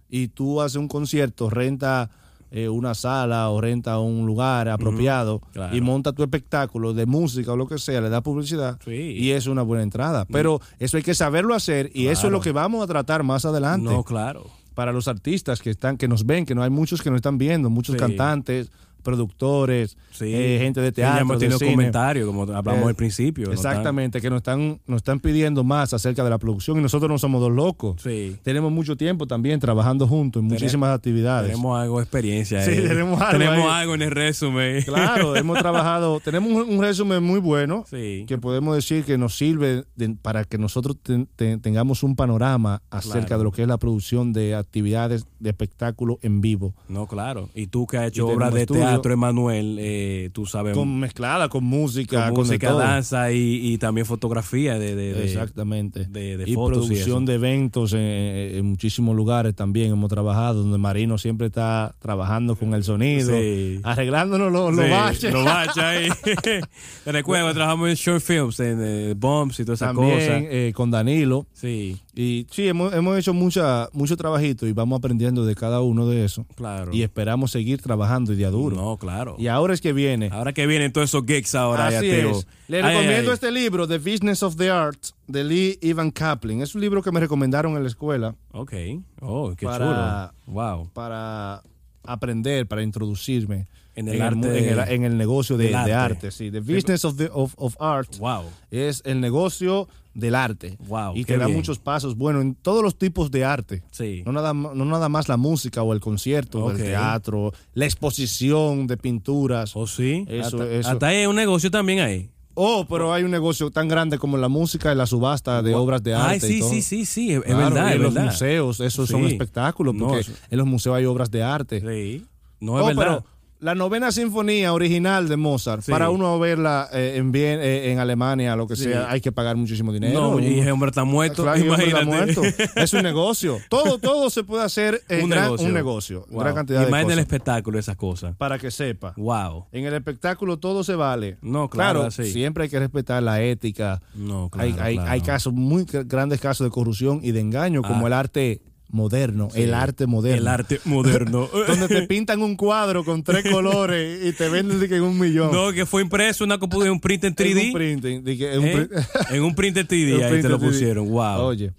y tú haces un concierto, renta eh, una sala o renta un lugar apropiado claro. y monta tu espectáculo de música o lo que sea, le da publicidad Sí. y es una buena entrada. Pero eso hay que saberlo hacer y eso es lo que vamos a tratar más adelante No, claro. para los artistas que están que nos ven, que no hay muchos que nos están viendo, muchos Sí. cantantes, productores, Sí. eh, gente de Que ya teatro, hemos tenido comentarios, como hablamos Eh, al principio. ¿no? Exactamente, que nos están, nos están pidiendo más acerca de la producción y nosotros no somos dos locos. Sí. Tenemos mucho tiempo también trabajando juntos en muchísimas actividades. Tenemos algo de experiencia. Sí, tenemos algo Tenemos ahí. algo en el resumen. Claro, hemos trabajado, tenemos un, un resumen muy bueno Sí. que podemos decir que nos sirve de- para que nosotros ten- ten- tengamos un panorama acerca Claro. de lo que es la producción de actividades de espectáculo en vivo. No, claro. Y tú que has hecho obras de teatro, Emanuel, eh, tú sabes. Con mezclada, con música, con música, danza y, y también fotografía de, de- de- Exactamente. de- de y fotos producción de eventos en, en muchísimos lugares también hemos trabajado, donde Marino siempre está trabajando con el sonido, Sí. arreglándonos los, los Sí, baches. Los baches ahí. Te recuerdo, trabajamos en short films, en eh, bombs y todas esas También cosas. eh, con Danilo. Sí, Y sí, hemos, hemos hecho mucha, mucho trabajito y vamos aprendiendo de cada uno de eso. claro. Y esperamos seguir trabajando y de a duro. No, claro. Y ahora es que viene. Ahora que vienen todos esos gigs ahora, ya Así digo. es. Le Ay, recomiendo ay, este libro, The Business of the Art, de Lee Ivan Kaplan. Es un libro que me recomendaron en la escuela Ok. Oh, qué Para- chulo. Wow. para aprender, para introducirme En el arte en, el, en el negocio de, del de arte. arte. Sí, The Business of, the, of, of Art Wow. es el negocio del arte. Wow, y te da bien. muchos pasos, bueno, en todos los tipos de arte. Sí. No nada, no nada más la música o el concierto, o el teatro, la exposición de pinturas. ¿O sí? Eso- hasta, eso. hasta ahí hay un negocio también ahí. Oh, pero hay un negocio tan grande como la música y la subasta de obras de arte. Ay, sí, y todo. sí, sí, sí. Es, Claro, verdad, en los verdad. museos, esos son Sí. espectáculos, No, porque en los museos hay obras de arte. Sí. No es Oh, verdad. pero la novena sinfonía original de Mozart, Sí. para uno verla eh, en, bien, eh, en Alemania, lo que Sí. sea, hay que pagar muchísimo dinero. no, y ese hombre está muerto. Claro, y un hombre está imagínate. muerto. Es un negocio. Todo, todo se puede hacer en un, gran- negocio. un negocio. Wow. Gran cantidad y de más en el espectáculo, esas cosas. Para que sepa. Wow. En el espectáculo todo se vale. No, claro, sí. siempre hay que respetar la ética. No, claro. hay, hay, claro. hay casos, muy gr- grandes casos de corrupción y de engaño, como Ah. el arte moderno. El arte moderno. El arte moderno. Donde te pintan un cuadro con tres colores y te venden de que en un millón. no, que fue impreso una compu- en un print en 3D. En un printing. en un ¿eh? print- en un print en 3D, un ahí te lo 3D. pusieron. Wow. Oye.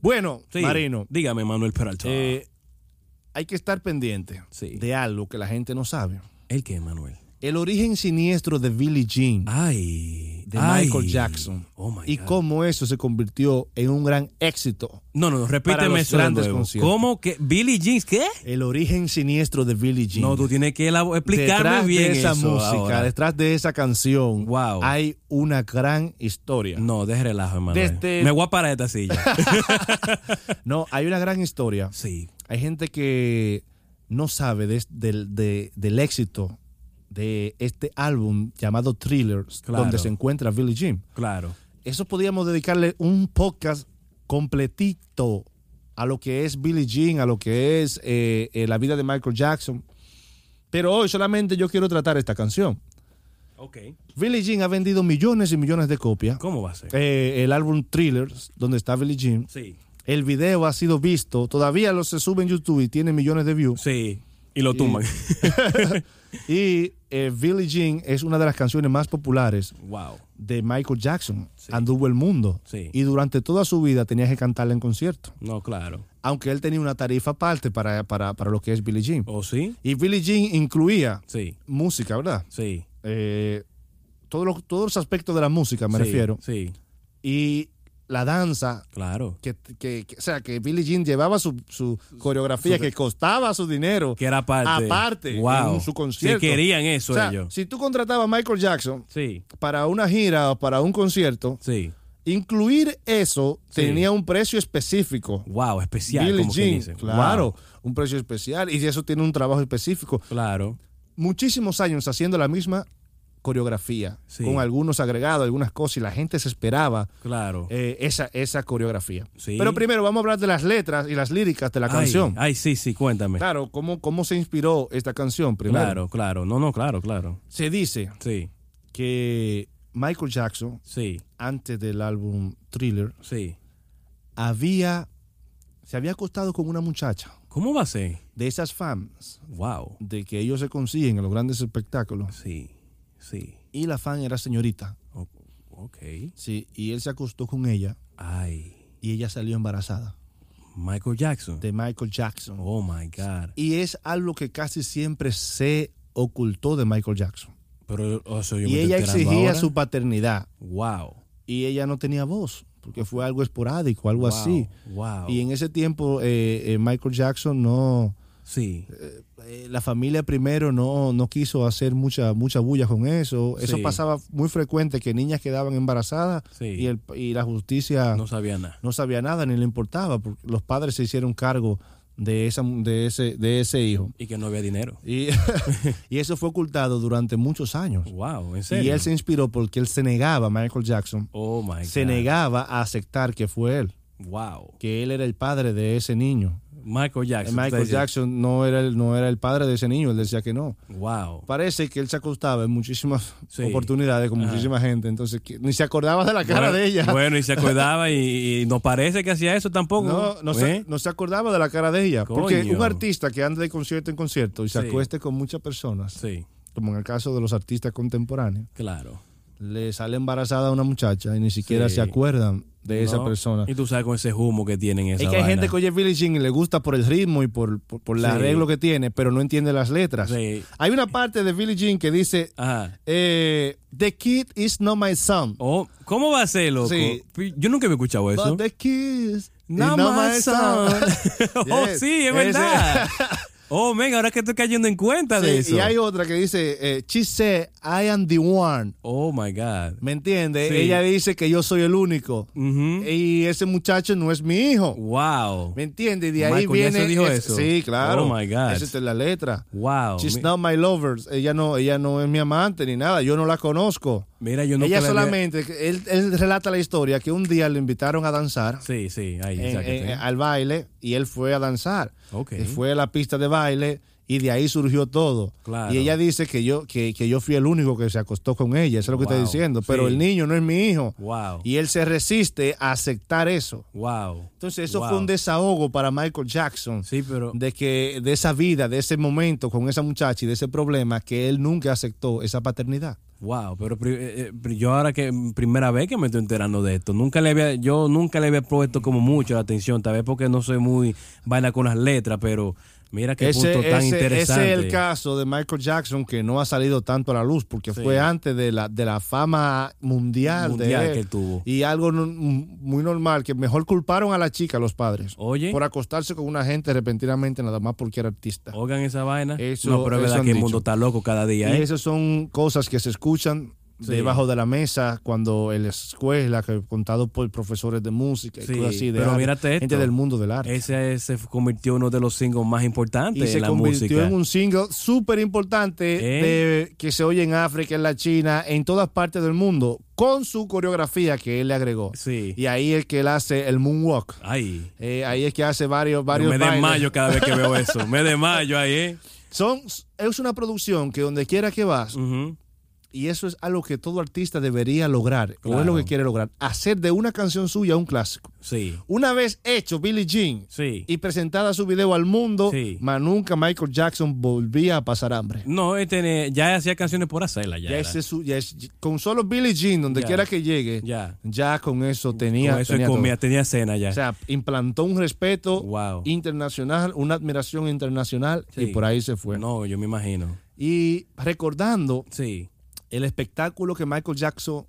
Bueno, Sí. Marino, Dígame, Manuel Peralta. eh, hay que estar pendiente Sí. de algo que la gente no sabe. ¿El qué, Manuel? El origen siniestro de Billie Jean. Ay, de Ay. Michael Jackson. Oh, my y God. cómo eso se convirtió en un gran éxito. No, no, no, Para repíteme los eso de grandes nuevo. conciertos. ¿Cómo que Billie Jean qué? El origen siniestro de Billie Jean. No, tú tienes que explicarme detrás bien de esa eso música, ahora. detrás de esa canción, Wow. hay una gran historia. No, deje relajo, hermano. Desde- Me voy a parar de esta silla. No, hay una gran historia. sí, Hay gente que no sabe de- de- del éxito de este álbum llamado Thrillers, Claro. donde se encuentra Billie Jean. claro. Eso podríamos dedicarle un podcast completito a lo que es Billie Jean, a lo que es eh, eh, la vida de Michael Jackson. Pero hoy solamente yo quiero tratar esta canción. Ok. Billie Jean ha vendido millones y millones de copias. ¿Cómo va a ser? Eh, el álbum Thrillers, donde está Billie Jean. Sí. El video ha sido visto, todavía lo se sube en YouTube y tiene millones de views. Sí. Y lo tumban. Y eh, Billie Jean es una de las canciones más populares wow. de Michael Jackson. Sí. Anduvo el mundo. Sí. Y durante toda su vida tenía que cantarla en concierto. No, claro. Aunque él tenía una tarifa aparte para, para, para lo que es Billie Jean. ¿O sí? Y Billie Jean incluía Sí. música, ¿verdad? Sí. Eh, todos, los, todos los aspectos de la música, me refiero. Sí. Y la danza, Claro. que, que- que- o sea, que Billie Jean llevaba su, su coreografía que costaba su dinero. Que era aparte. Aparte, Wow. en su concierto. Sí, querían eso o sea, ellos. si tú contratabas a Michael Jackson Sí. para una gira o para un concierto, Sí. incluir eso Sí. tenía un precio específico. Wow, especial. Billie como Jean, dice. claro, Wow. un precio especial y eso tiene un trabajo específico. Claro. Muchísimos años haciendo la misma coreografía, Sí. con algunos agregados, algunas cosas, y la gente se esperaba Claro. eh, esa, esa coreografía. Sí. Pero primero vamos a hablar de las letras y las líricas de la Ay, canción. Ay, sí, sí, cuéntame. Claro, ¿cómo, ¿cómo se inspiró esta canción primero? Claro, claro. No, no, claro, claro. Se dice Sí, que Michael Jackson, sí, antes del álbum Thriller, sí. había, se había acostado con una muchacha ¿Cómo va a ser? de esas fans Wow. de que ellos se consiguen en los grandes espectáculos. Sí, sí. Y la fan era señorita. O- ok. Sí, y él se acostó con ella Ay, y ella salió embarazada Michael Jackson. de Michael Jackson. Oh my God. Y es algo que casi siempre se ocultó de Michael Jackson. Pero, o sea, yo me Y estoy ella exigía ahora. su paternidad Wow. y ella no tenía voz porque fue algo esporádico, algo wow, así. Wow. Y en ese tiempo eh, eh, Michael Jackson no, Sí. eh, la familia primero no, no quiso hacer mucha, mucha bulla con eso. Eso Sí. pasaba muy frecuente, que niñas quedaban embarazadas Sí. y, el, y la justicia No no, sabía nada. sabía nada ni le importaba, porque los padres se hicieron cargo de, esa, de, ese, de ese hijo. Y que no había dinero. Y, y eso fue ocultado durante muchos años. Wow, en Y serio. él se inspiró porque él se negaba, Michael Jackson, Oh my God. se negaba a aceptar que fue él, Wow. que él era el padre de ese niño. Michael Jackson. Michael. Jackson no era, el, no era el padre de ese niño, él decía que no. Wow. Parece que él se acostaba en muchísimas Sí. oportunidades con Ajá. muchísima gente, entonces que- ni se acordaba de la cara bueno, de ella. Bueno, y se acordaba y, y no parece que hacía eso tampoco. no, no, se, ¿Eh? no se acordaba de la cara de ella. Porque un artista que anda de concierto en concierto y se Sí. acueste con muchas personas, Sí, como en el caso de los artistas contemporáneos, claro. Le sale embarazada a una muchacha y ni siquiera Sí. se acuerdan de esa persona. Y tú sabes con ese humo que tienen esa Es que hay vaina. gente que oye Billie Jean y le gusta por el ritmo y por, por, por el Sí. arreglo que tiene, pero no entiende las letras. Sí. Hay una parte de Billie Jean que dice, eh, The kid is not my son. Oh, ¿Cómo va a ser, loco? Yo nunca había escuchado eso. But the kid is No, not my son. son. oh, sí, es verdad. oh, venga, ahora que estoy cayendo en cuenta de eso. y hay otra que dice, eh, she said, I am the one. Oh, my God. ¿Me entiendes? Sí. Ella dice que yo soy el único. Y ese muchacho no es mi hijo. Wow. ¿Me entiendes? Y de ahí Michael viene. dijo es- eso. Sí, claro. Oh, my God. Esa es la letra. Wow. She's Mi- not my lover. Ella no, ella no es mi amante ni nada. Yo no la conozco. Mira, yo no ella solamente, él, él relata la historia que un día le invitaron a danzar Sí, sí, ahí, en- al baile y él fue a danzar. Ok. Él fue a la pista de baile y de ahí surgió todo. Claro. Y ella dice que yo, que, que yo fui el único que se acostó con ella, eso es lo que Wow. está diciendo. Pero Sí. el niño no es mi hijo. Wow. Y él se resiste a aceptar eso. Wow. Entonces eso Wow. fue un desahogo para Michael Jackson. Sí, pero. De que de esa vida, de ese momento con esa muchacha y de ese problema que él nunca aceptó esa paternidad. Wow, pero eh, eh, yo ahora que primera vez que me estoy enterando de esto, nunca le había, yo nunca le había puesto como mucho la atención, tal vez porque no soy muy vaina con las letras, pero Mira qué ese, punto tan ese- interesante. ese es el caso de Michael Jackson que no ha salido tanto a la luz porque Sí. fue antes de la, de la fama mundial, Mundial de él. que él tuvo. Y algo no- muy normal, que mejor culparon a la chica, los padres, Oye. por acostarse con una gente repentinamente nada más porque era artista. Oigan esa vaina. Eso- no, pero es verdad que el mundo está loco cada día, Y ¿eh? esas son cosas que se escuchan Sí. debajo de la mesa cuando en la escuela, que contado por profesores de música y Sí, cosas así, de pero arte, mírate esto. gente del mundo del arte. Ese se convirtió en uno de los singles más importantes y se en la convirtió música. en un single súper importante ¿Eh? de- que se oye en África, en la China, en todas partes del mundo, con su coreografía que él le agregó. Sí. Y ahí es que él hace el moonwalk. Ay. Eh, ahí es que hace varios, varios me desmayo cada vez que veo eso. Me desmayo ahí, ¿eh? Son, es una producción que donde quiera que vas. Y eso es algo que todo artista debería lograr, o es lo que quiere lograr, hacer de una canción suya un clásico. Sí. Una vez hecho Billie Jean Sí. y presentada su video al mundo, Sí. más nunca Michael Jackson volvía a pasar hambre. No, tiene- ya hacía canciones por hacerla. Ya, Ya era. ese es su- ya es- con solo Billie Jean, donde Ya. quiera que llegue, Ya. ya con eso tenía. Con eso tenía comía, tenía cena ya. O sea, implantó un respeto Wow. internacional, una admiración internacional, y por ahí se fue. No, yo me imagino. Y recordando Sí. El espectáculo que Michael Jackson,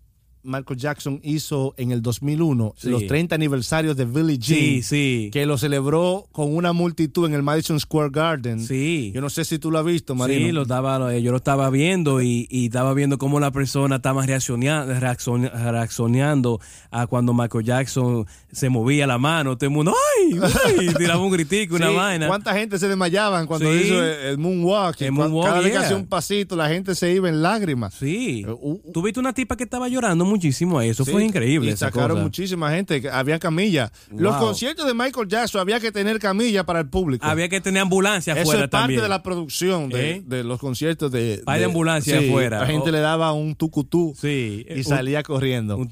Michael Jackson hizo en el 2001, Sí. los 30 aniversarios de Billie Jean, Sí, sí. que lo celebró con una multitud en el Madison Square Garden. Sí. Yo no sé si tú lo has visto, Marino. Sí, lo estaba, lo- yo lo estaba viendo y, y estaba viendo cómo la persona estaba reaccionando, reaccion- reaccionando a cuando Michael Jackson se movía la mano. Todo el mundo, ¡ay! ¡ay! Tiraba un gritico, una vaina. ¿Cuánta gente se desmayaban cuando hizo el, el moonwalk? El moonwalk, Cada vez que hacía un pasito, la gente se iba en lágrimas. Sí. Eh, uh, uh. Tú viste una tipa que estaba llorando muchísimo ahí. Eso Sí, fue increíble. Y sacaron cosa. muchísima gente. Había camilla. Los conciertos de Michael Jackson había que tener camilla para el público. Había que tener ambulancia Eso afuera es parte también. de la producción de, ¿Eh? de los conciertos de, Hay de ambulancia sí, afuera. La gente O- le daba un tucutú Sí. y un- salía corriendo. Un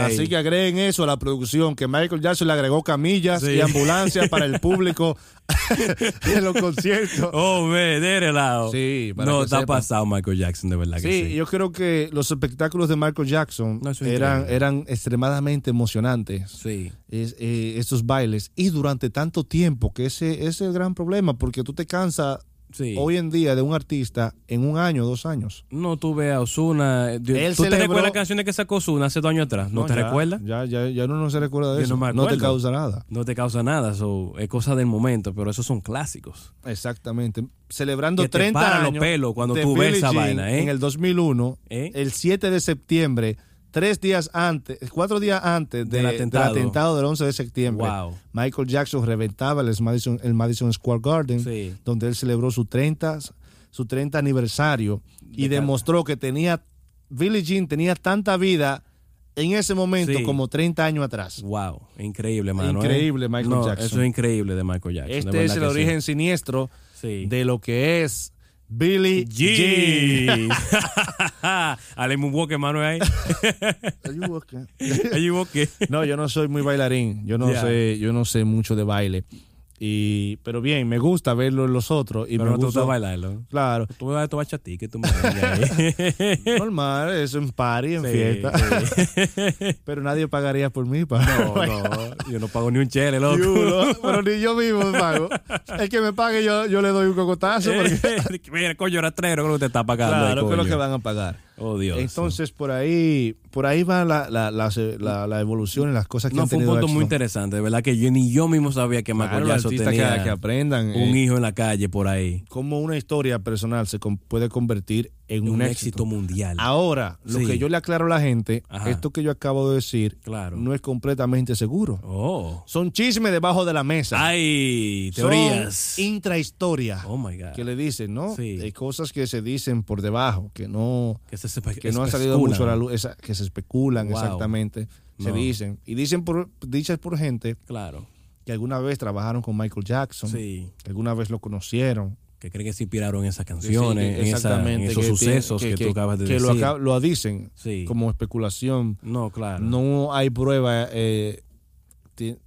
ahí. Así que agreguen eso a la producción, que Michael Jackson le agregó camillas y ambulancias para el público en los conciertos. Oh, me, de lado. Sí, para No, que está pasado Michael Jackson, de verdad que Sí, sí. yo creo que los espectáculos de Michael Jackson No, eran, increíble. eran extremadamente emocionantes. Sí. es- eh, estos bailes y durante tanto tiempo que ese, ese es el gran problema porque tú te cansas Sí. hoy en día de un artista en un año dos años No tuve a Osuna. ¿Tú te recuerdas canciones que sacó Osuna hace dos años atrás? ¿No, te ya, recuerdas? ya, ya ya uno no se recuerda de Yo eso no te causa nada No te causa nada, so, es cosa del momento, pero esos son clásicos. exactamente celebrando Que te 30 paran los años pelos cuando de tú ves esa vaina, ¿eh? en el 2001 ¿Eh? el 7 de septiembre tres días antes cuatro días antes de- Del del, atentado. atentado. del 11 de septiembre Wow. Michael Jackson reventaba el Madison, el Madison Square Garden Sí. donde él celebró su 30, su 30 aniversario y De demostró que tenía, Billie Jean tenía tanta vida en ese momento Sí. como 30 años atrás. Wow, increíble, mano. ¿eh? Increíble, Michael No, Jackson. Eso es increíble de Michael Jackson. Este es el sí. origen siniestro de lo que es Billie Jean. G. Alemu Walker, mano, ahí. Ahí Walker. No, yo no soy muy bailarín. Yo no sé, yo no sé mucho de baile. Y, pero bien, me gusta verlo en los otros. Y Pero me no te gusta gusta bailarlo. Claro. Tú vas a tomar chatí, que tú me ahí. Normal, eso en party, en Sí, fiesta. sí. Pero nadie pagaría por mí para No, no, yo no pago ni un chele, loco. Pero ni yo mismo me pago. El que me pague, yo, yo le doy un cocotazo. Porque, Mira, coño, rastrero, creo que te está pagando. ahí, claro, que es lo que van a pagar. Oh, Dios. Entonces, por ahí por ahí va la, la, la, la- la evolución en las cosas que no, han fue un tenido punto muy interesante, de verdad que yo ni yo mismo sabía que Michael Claro, artistas tenía que, que aprendan un eh, hijo en la calle por ahí. cómo una historia personal se con- puede convertir en un, Un, éxito. éxito mundial. Ahora, lo Sí. que yo le aclaro a la gente, Ajá. esto que yo acabo de decir, Claro. no es completamente seguro. Oh. Son chismes debajo de la mesa. Ay, Son teorías. intrahistoria. Oh my God. que le dicen, ¿no? Sí. Hay cosas que se dicen por debajo, que no, Que, se, que no han especulan. salido mucho a la luz, esa- que se especulan Wow. exactamente, se dicen. Y dicen por, dichas por gente Claro. que alguna vez trabajaron con Michael Jackson, Sí. que alguna vez lo conocieron. Que creen que se inspiraron en esas que sí, canciones, que en, esa- en esos que sucesos tiene- que, tú acabas de que decir. lo, acab- lo dicen Sí. como especulación. No, claro. No hay prueba. eh,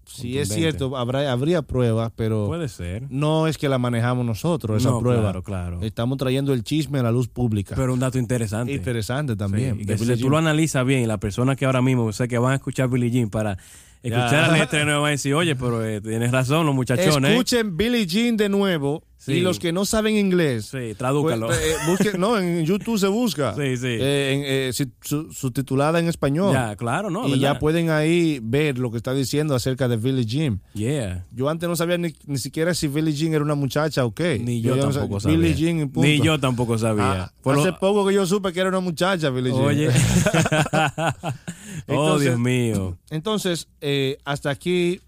si es cierto, habrá, habría pruebas, pero Puede ser. no es que la manejamos nosotros, esa No, prueba. claro, claro. Estamos trayendo el chisme a la luz pública. Pero un dato interesante. Interesante también. Sí, que si tú lo analizas bien, la persona que ahora mismo sé que van a escuchar Billie Jean para escuchar Ya. la letra de nuevo van a decir, oye, pero eh, tienes razón los muchachones. Escuchen Billie Jean de nuevo Sí. Y los que no saben inglés, Sí, tradúcalo. pues, eh, busque- no, en YouTube se busca. Sí, sí. Eh, en, eh, su- subtitulada en español. ya, claro, ¿no? y ¿verdad? ya pueden ahí ver lo que está diciendo acerca de Billie Jean. Yeah. Yo antes no sabía ni, ni siquiera si Billie Jean era una muchacha o qué. Ni yo, tampoco sabía. sabía. Billie Jean punto. Ni yo tampoco sabía. Ah, Por lo- hace poco que yo supe que era una muchacha, Billie Jean. Oye. oh, Dios mío. Entonces, eh, hasta aquí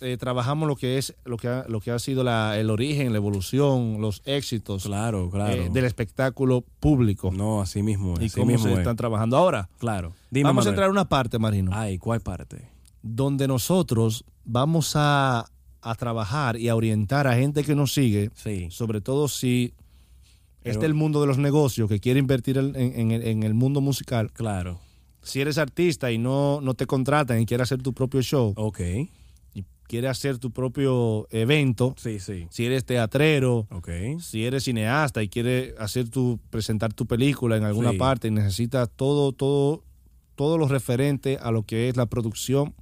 eh, trabajamos lo que es lo que ha, lo que ha sido la- el origen, la evolución, los éxitos Claro, claro. eh, del espectáculo público No, así mismo y así cómo mismo se es. están trabajando. Ahora, Claro. Dime, vamos a entrar a una parte, Marino, Ay, ¿cuál parte? donde nosotros vamos a, a trabajar y a orientar a gente que nos sigue, Sí. sobre todo si Pero- es del mundo de los negocios, que quiere invertir en, en- en- en el mundo musical. Claro. Si eres artista y no, no te contratan y quieres hacer tu propio show Ok. Quieres hacer tu propio evento, Sí, sí. si eres teatrero, Ok. si eres cineasta y quieres hacer tu presentar tu película en alguna Sí. parte y necesitas todo todo todo lo referente a lo que es la producción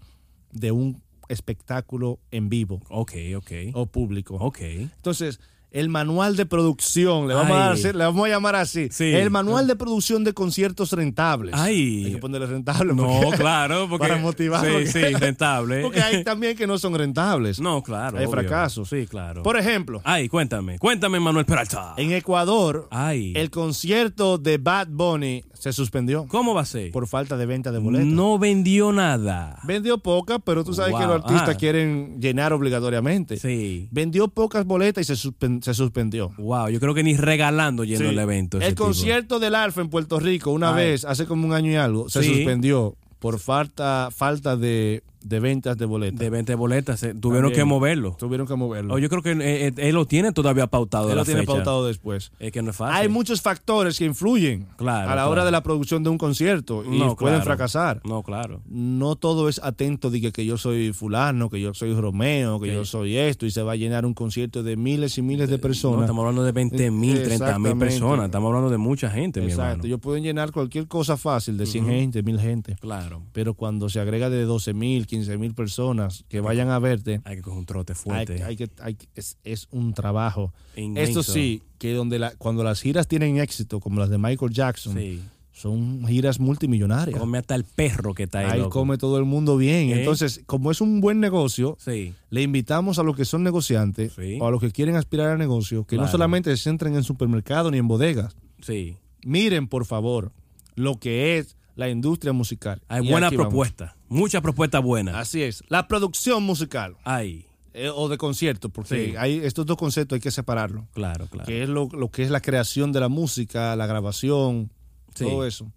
de un espectáculo en vivo Ok, ok. o público. Ok. Entonces, el manual de producción, le vamos, a, hacer- le vamos a llamar así, Sí. el manual de producción de conciertos rentables. Ay. Hay que ponerle rentable No, porque, claro, porque para motivar. Sí, porque- sí, rentable. porque hay también que no son rentables. No, claro. Hay obvio. fracasos. Sí, claro. Por ejemplo, Ay, cuéntame, cuéntame, Manuel Peralta. en Ecuador, Ay. el concierto de Bad Bunny se suspendió ¿Cómo va a ser? por falta de venta de boletos. No vendió nada. Vendió pocas, pero tú sabes Wow. que los artistas Ah. quieren llenar obligatoriamente. Sí. Vendió pocas boletas y se, se suspendió. Wow, yo creo que ni regalando yendo Sí. el evento. El tipo. concierto del Alfa en Puerto Rico, una Ay. vez, hace como un año y algo, se Sí. suspendió por falta, falta de, de ventas de boletas. De 20 boletas, eh, tuvieron También. que moverlo. Tuvieron que moverlo. O yo creo que eh, eh, él lo tiene todavía pautado. Él la lo tiene pautado después. Es que no es fácil. Hay muchos factores que influyen Claro, a la hora de la producción de un concierto y No, pueden claro. fracasar. No, claro. No todo es atento de que, que yo soy fulano, que yo soy Romeo, que Sí. yo soy esto y se va a llenar un concierto de miles y miles de No, personas. estamos hablando de 20 mil, 30 mil personas. Estamos hablando de mucha gente, mi Exacto, hermano. ellos pueden llenar cualquier cosa fácil de 100 gente, 1000 gente. Claro. Pero cuando se agrega de 12 mil, 15 mil personas que vayan a verte, Hay que coger un trote fuerte. hay que, hay es, es un trabajo. Inmenso. Esto sí, que donde la, cuando las giras tienen éxito, como las de Michael Jackson, Sí. son giras multimillonarias. Come hasta el perro que está ahí. Ahí loco. come todo el mundo bien. ¿Eh? Entonces, como es un buen negocio, Sí. le invitamos a los que son negociantes Sí. o a los que quieren aspirar al negocio, que no solamente se centren en supermercados ni en bodegas. Sí. Miren, por favor, lo que es la industria musical. Hay Y buena aquí vamos. propuesta. Muchas propuestas buenas. Así es. La producción musical Ay. eh, o de concierto, porque Sí. hay estos dos conceptos hay que separarlos. Claro, claro. Que es lo, lo que es la creación de la música, la grabación, Sí. todo eso.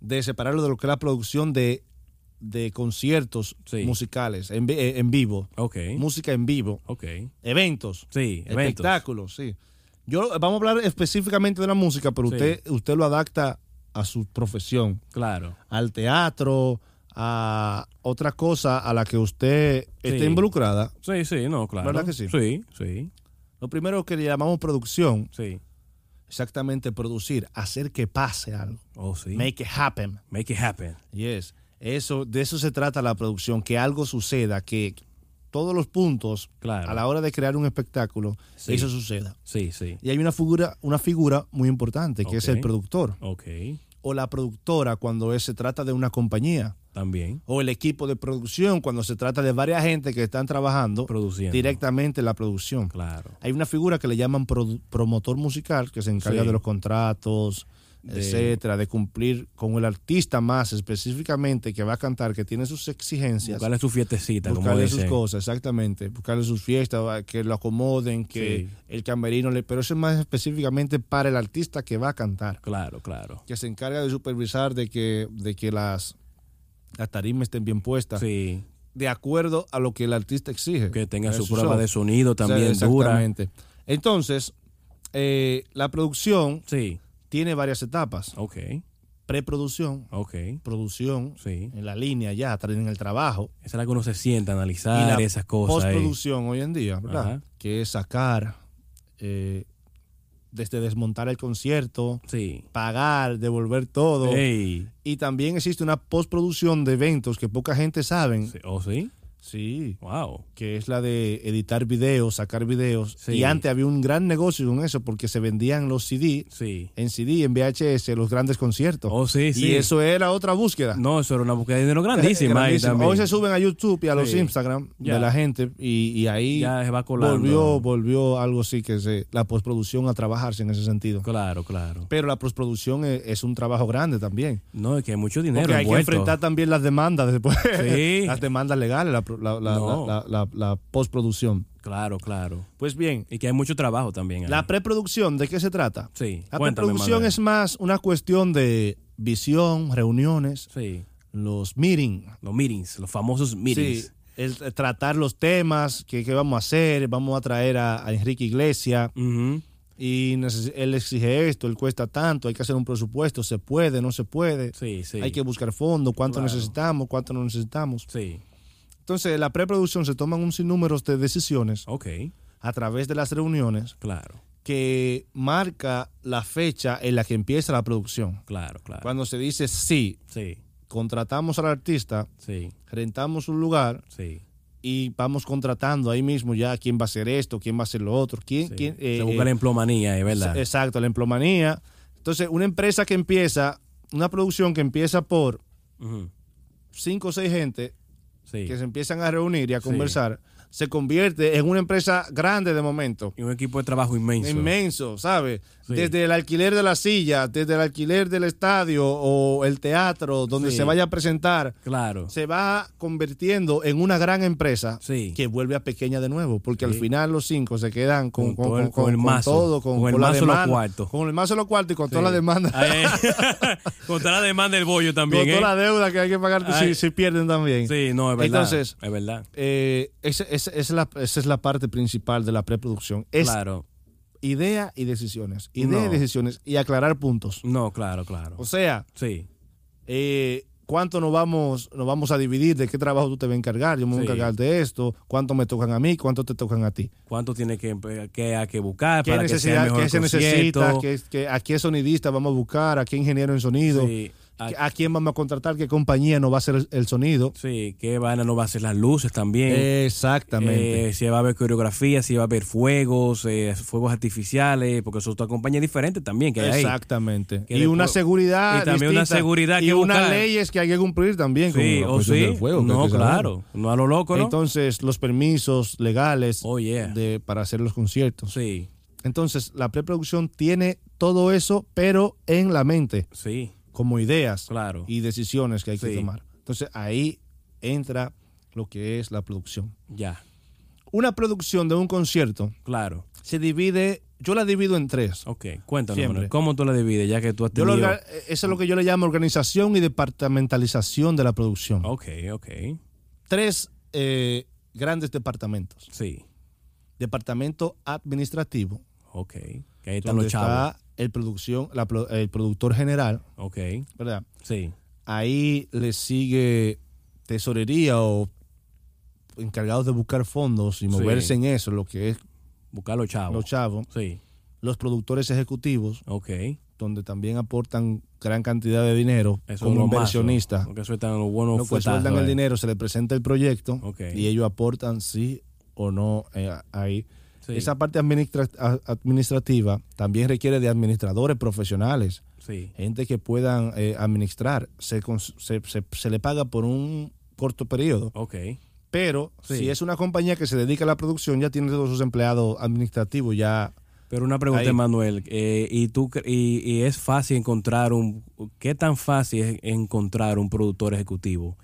De separarlo de lo que es la producción de, de conciertos Sí. musicales en, en vivo. Ok. Música en vivo. Ok. Eventos. Sí, eventos. Espectáculos, sí. Yo, vamos a hablar específicamente de la música, pero usted, usted lo adapta a su profesión, Claro. al teatro, a otra cosa a la que usted esté Sí. involucrada. Sí, sí, no, claro. ¿Verdad que sí? Sí, sí, Lo primero que le llamamos producción, sí. exactamente producir, hacer que pase algo. Oh, sí. Make it happen. Make it happen. Yes. Eso, de eso se trata la producción, que algo suceda, que todos los puntos Claro. a la hora de crear un espectáculo, Sí. eso suceda. Sí, sí. Y hay una figura, una figura muy importante, que es el productor. Ok. O la productora cuando se trata de una compañía. También. O el equipo de producción cuando se trata de varias gente que están trabajando Produciendo. directamente en la producción. Claro. Hay una figura que le llaman promotor musical, que se encarga Sí. de los contratos, De- etcétera, de cumplir con el artista más específicamente que va a cantar, que tiene sus exigencias. Buscarle su fiestecita, como Buscarle sus dicen. cosas, exactamente. Buscarle sus fiestas, que lo acomoden, que Sí. el camerino le. Pero eso es más específicamente para el artista que va a cantar. Claro, claro. Que se encarga de supervisar de que, de que las, las tarimas estén bien puestas. Sí. De acuerdo a lo que el artista exige. Que tenga en su prueba de sonido O sea, también dura. Exactamente. Entonces, eh, la producción Sí. Tiene varias etapas. Ok. Preproducción, Ok. producción, Sí. en la línea ya, en el trabajo. Esa es la que uno se sienta a y analizar la esas cosas. ahí. postproducción hoy en día, ¿verdad? Ajá. Que es sacar, eh, desde desmontar el concierto, Sí. pagar, devolver todo. Ey. Y también existe una postproducción de eventos que poca gente sabe. Sí. ¿Oh, sí? Sí. Wow. que es la de editar videos, sacar videos. Sí. Y antes había un gran negocio con eso porque se vendían los CD, Sí. en CD, en VHS, los grandes conciertos. Oh, sí, sí. Y eso era otra búsqueda. No, eso era una búsqueda de dinero grandísima ahí Grandísimo. también. Hoy se suben a YouTube y a los Sí. Instagram Ya. de la gente y, y ahí Ya se va colando. volvió, volvió algo así que se, la postproducción a trabajarse en ese sentido. Claro, claro. Pero la postproducción es, es un trabajo grande también. No, es que hay mucho dinero Porque hay que enfrentar también las demandas después. Sí. las demandas legales, la, la- la- No. la- la- la postproducción. Claro, claro. Pues bien, Y que hay mucho trabajo también. ahí. la preproducción, ¿de qué se trata? Sí, La cuéntame, preproducción es más una cuestión de visión, reuniones, Sí, los meetings. los meetings, los famosos meetings. Sí, el, el tratar los temas, que, que vamos a hacer, vamos a traer a, a Enrique Iglesias y él exige esto, él cuesta tanto, hay que hacer un presupuesto, se puede, no se puede, Sí, sí. hay que buscar fondos, cuánto Claro. necesitamos, cuánto no necesitamos. Sí, Entonces, en la preproducción se toman un sinnúmero de decisiones ok, a través de las reuniones claro, que marca la fecha en la que empieza la producción. claro, claro. Cuando se dice sí, Sí, contratamos al artista, sí, rentamos un lugar sí. y vamos contratando ahí mismo ya quién va a hacer esto, quién va a hacer lo otro, quién, sí. quién eh, Se busca eh, la emplomanía, es verdad. exacto, la emplomanía. Entonces, una empresa que empieza, una producción que empieza por cinco o seis gente Sí. que se empiezan a reunir y a Sí. conversar, se convierte en una empresa grande de momento. Y un equipo de trabajo inmenso. Inmenso, ¿sabes? Sí. Desde el alquiler de la silla, desde el alquiler del estadio o el teatro donde Sí. se vaya a presentar, Claro. se va convirtiendo en una gran empresa Sí. que vuelve a pequeña de nuevo, porque al final los cinco se quedan con, Con con, todo el- con- con el con mazo, todo, con, con el con la mazo de los demanda, cuartos. Con el mazo de los cuartos y con toda la demanda. Ay, con toda la demanda del bollo con también. toda ¿eh? la deuda que hay que pagar si, Ay. si pierden también. Sí, no, es verdad. Entonces, es verdad. eh, esa, esa- esa es la, esa es la parte principal de la preproducción. Es Claro. Idea y decisiones. Idea No. y decisiones y aclarar puntos. No, claro, claro. O sea, Sí, eh, ¿cuánto nos vamos, nos vamos a dividir? ¿De qué trabajo tú te vas a encargar? Yo me voy a encargar de esto. ¿Cuánto me tocan a mí? ¿Cuánto te tocan a ti? ¿cuánto tiene que, que, hay que buscar ¿Qué para que sea mejor qué se necesita? ¿Qué, qué- ¿A qué sonidista vamos a buscar? ¿A qué ingeniero en sonido? Sí, a- ¿A quién vamos a contratar? ¿Qué compañía nos va a hacer el, sonido? sí, qué vaina no va a ser las luces también. Exactamente. Eh, si va a haber coreografía, si va a haber fuegos, eh, fuegos artificiales, porque eso otra compañía diferente también que hay ahí. Exactamente. Que y una seguridad. y también una seguridad Y que unas buscar. leyes que hay que cumplir también. Sí, o cuestión sí. del fuego, no, claro. No a lo loco, ¿no? Entonces, los permisos legales oh, yeah. de, para hacer los conciertos. Sí, Entonces, la preproducción tiene todo eso, pero en la mente, sí, como ideas claro. y decisiones que hay que Sí. tomar. Entonces, ahí entra lo que es la producción. Ya, Una producción de un concierto claro. se divide, yo la divido en tres. Ok, cuéntanos. Manuel, ¿cómo tú la divides? Ya que tú has Yo lo tenido... orga- eso es lo que yo le llamo organización y departamentalización de la producción. Ok, ok, Tres eh, grandes departamentos. sí, Departamento administrativo, ok. Que ahí están donde los chavos. está el, producción, la el productor general, Ok, ¿verdad? sí, Ahí le sigue tesorería o encargados de buscar fondos y Sí. moverse en eso, lo que es buscar los chavos. los chavos, Sí, los productores ejecutivos, ok. donde también aportan gran cantidad de dinero Eso como lo inversionistas. Porque sueltan los buenos Lo que sueltan el eh. dinero, se le presenta el proyecto Ok. y ellos aportan sí o no eh, ahí. Sí, Esa parte administra- administrativa también requiere de administradores profesionales, sí, gente que puedan eh, administrar. Se, se, se- se le paga por un corto periodo, pero Sí. si es una compañía que se dedica a la producción, ya tiene todos sus empleados administrativos ya. Pero una pregunta, Ahí. Manuel, eh, ¿y tú y, y es fácil encontrar un qué tan fácil es encontrar un productor ejecutivo?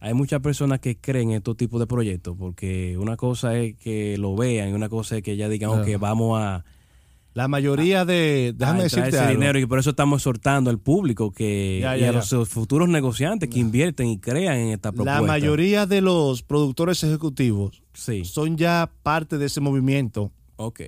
Hay muchas personas que creen en estos tipos de proyectos porque una cosa es que lo vean y una cosa es que ya digan, ok, vamos a, La mayoría de, déjame decirte ese algo. dinero y por eso estamos exhortando al público que Ya, y a ya. los futuros negociantes que invierten y crean en esta propuesta. La mayoría de los productores ejecutivos Sí, son ya parte de ese movimiento ok,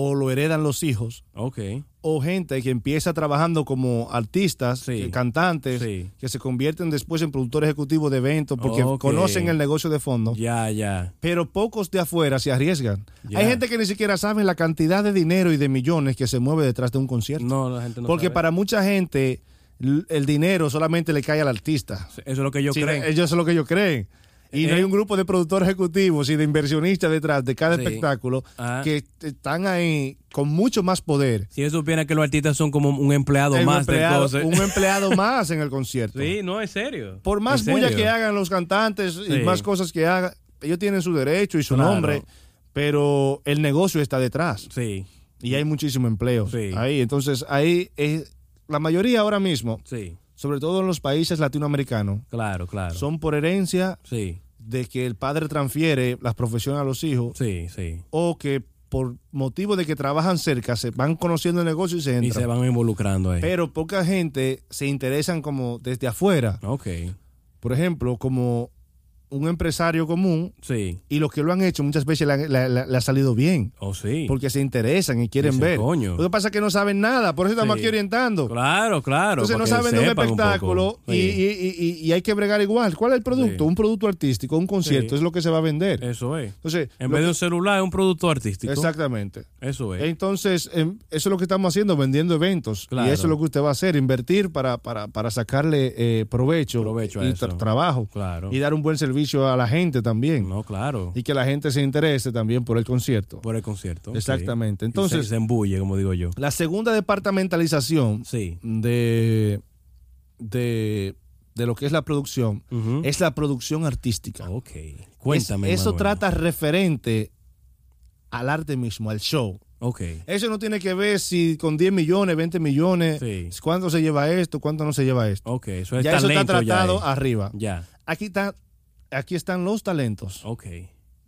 o lo heredan los hijos ok, o gente que empieza trabajando como artistas, Sí. que- cantantes, Sí. que se convierten después en productores ejecutivos de eventos porque conocen el negocio de fondo. ya, ya, Pero pocos de afuera se arriesgan. Hay gente que ni siquiera sabe la cantidad de dinero y de millones que se mueve detrás de un concierto. no, la gente no porque sabe. para mucha gente el dinero solamente le cae al artista. Eso es lo que yo Sí, creo. Ellos es lo que ellos creen. Y no Eh. hay un grupo de productores ejecutivos y de inversionistas detrás de cada Sí. espectáculo Ah. que están ahí con mucho más poder. Si ellos supieran que los artistas son como un empleado un, más del empleado, cosa. un empleado más en el concierto. Sí, no, es serio. Por más ¿En bulla que hagan los cantantes y más cosas que hagan, ellos tienen su derecho y su Claro. nombre, pero el negocio está detrás Sí, y hay muchísimo empleo Sí. ahí. Entonces, ahí es, la mayoría ahora mismo, sí, sobre todo en los países latinoamericanos, claro, claro. son por herencia Sí, de que el padre transfiere las profesiones a los hijos sí, sí. o que por motivo de que trabajan cerca se van conociendo el negocio y se Y entran. se van involucrando ahí. Pero poca gente se interesan como desde afuera. ok, Por ejemplo, como un empresario común sí. y los que lo han hecho muchas veces le, ha- salido bien. Oh, sí. Porque se interesan y quieren ver. "Coño". Lo que pasa es que no saben nada, por eso estamos Sí. aquí orientando. Claro, claro. Entonces no saben de un espectáculo y, y- y- y hay que bregar igual. ¿Cuál es el producto? Un producto artístico, un concierto, es lo que se va a vender. Eso es. Entonces, En vez de un celular, es un producto artístico. Exactamente. Eso es. Entonces, em, eso es lo que estamos haciendo, vendiendo eventos. Claro. Y eso es lo que usted va a hacer, invertir para, para, para sacarle eh, provecho, Provecho a y eso. trabajo. Claro. Y dar un buen servicio a la gente también. No, claro. Y que la gente se interese también por el concierto. Por el concierto. Exactamente. Y Entonces, se, se embulle, como digo yo. la segunda departamentalización Sí. de, de, de lo que es la producción es la producción artística. Ok. Cuéntame. Es- eso Manuel. trata referente al arte mismo, al show. Ok. Eso no tiene que ver si con 10 millones, 20 millones, Sí. cuánto se lleva esto, cuánto no se lleva esto. Ok. Eso es ya eso está ya tratado es. arriba. Ya. Aquí, está, aquí están los talentos Ok.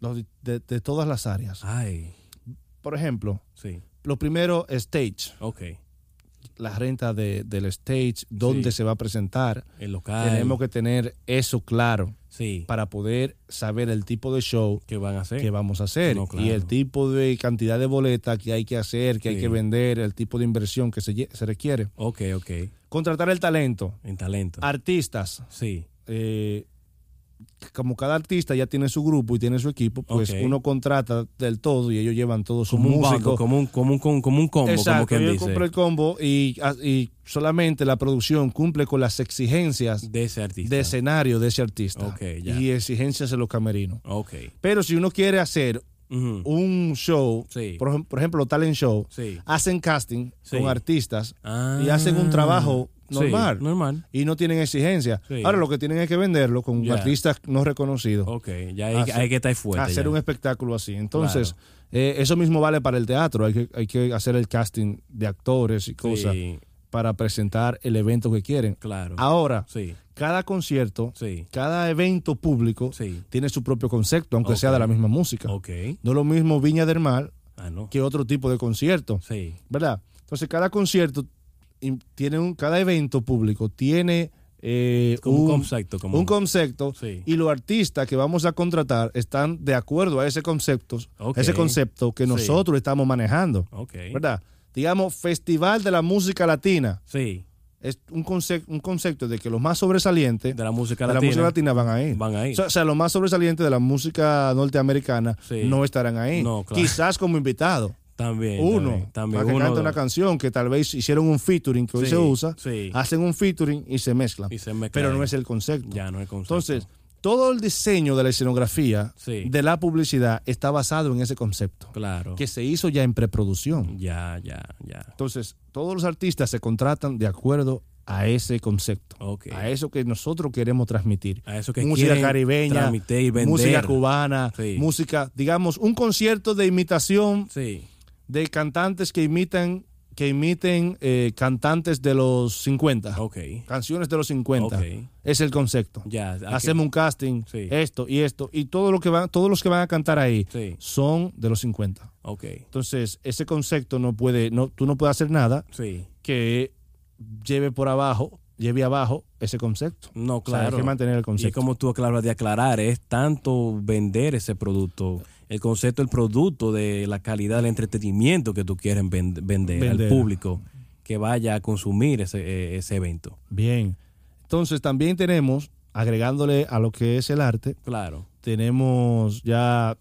los de, todas las áreas. Ay. Por ejemplo, Sí. lo primero, stage. Ok. La renta de- del stage, dónde Sí. se va a presentar. El local. Tenemos que tener eso claro Sí. para poder saber el tipo de show ¿Qué van a hacer? que vamos a hacer No, claro. y el tipo de cantidad de boletas que hay que hacer, que hay que vender, el tipo de inversión que se, se requiere. Ok, ok. Contratar el talento, En talento. artistas. Sí. eh, como cada artista ya tiene su grupo y tiene su equipo, pues uno contrata del todo y ellos llevan todos sus Como un músicos. como un, como un, como un combo, como Exacto, quien ellos dice. compran el combo y, y solamente la producción cumple con las exigencias De ese artista. de escenario de ese artista Ok, ya. y exigencias de los camerinos. Pero si uno quiere hacer un show, Sí. por, por ejemplo, talent show, Sí. hacen casting Sí. con artistas Ah. y hacen un trabajo Sí, normal normal. y no tienen exigencia. Sí. Ahora lo que tienen es que venderlo con artistas no reconocidos. Ok, ya hay, Hacer- hay que estar fuerte. hacer ya. un espectáculo así. Entonces, eh, eso mismo vale para el teatro. Hay que, hay que hacer el casting de actores y cosas Sí, para presentar el evento que quieren. claro. Ahora, Sí, cada concierto, sí, cada evento público sí. tiene su propio concepto, aunque sea de la misma música. Ok. No es lo mismo Viña del Mar Ah, no. que otro tipo de concierto, Sí, ¿verdad? Entonces, cada concierto tiene un, cada evento público tiene eh, un, un, concepto. Como un concepto Sí. y los artistas que vamos a contratar están de acuerdo a ese concepto, ese concepto que Sí. nosotros estamos manejando. ¿verdad? Digamos, Festival de la Música Latina. Sí, Es un, conce- un concepto de que los más sobresalientes de la música de la latina. música latina van a ir. Van a ir. O sea, los más sobresalientes de la música norteamericana Sí. no estarán ahí. No, claro. Quizás como invitado. También. Uno, También. también para que uno, cante una canción que tal vez hicieron un featuring que hoy Sí, se usa, sí. hacen un featuring y se mezclan. Y se mezcla pero no es el concepto. Ya no es el concepto. Entonces, todo el diseño de la escenografía, Sí. de la publicidad, está basado en ese concepto, Claro. que se hizo ya en preproducción. Ya, ya, ya. Entonces, todos los artistas se contratan de acuerdo a ese concepto, a eso que nosotros queremos transmitir. A eso que música caribeña, y música cubana, Sí. música, digamos, un concierto de imitación Sí. De cantantes que imitan que imiten eh, cantantes de los 50, Ok. canciones de los 50. Ok. Es el concepto. Ya. Hacemos un casting, Sí. esto y esto, y todo lo que van, todos los que van a cantar ahí Sí. son de los 50. Ok. Entonces, ese concepto no puede, no, tú no puedes hacer nada Sí. que lleve por abajo, lleve abajo ese concepto. No, O sea, hay claro. que mantener el Y concepto. como tú acabas de aclarar, es tanto vender ese producto, el concepto del producto, de la calidad del entretenimiento que tú quieres ven- vender, Vender. al público que vaya a consumir ese, eh, ese evento. Bien. Entonces, también tenemos, agregándole a lo que es el arte, Claro. tenemos ya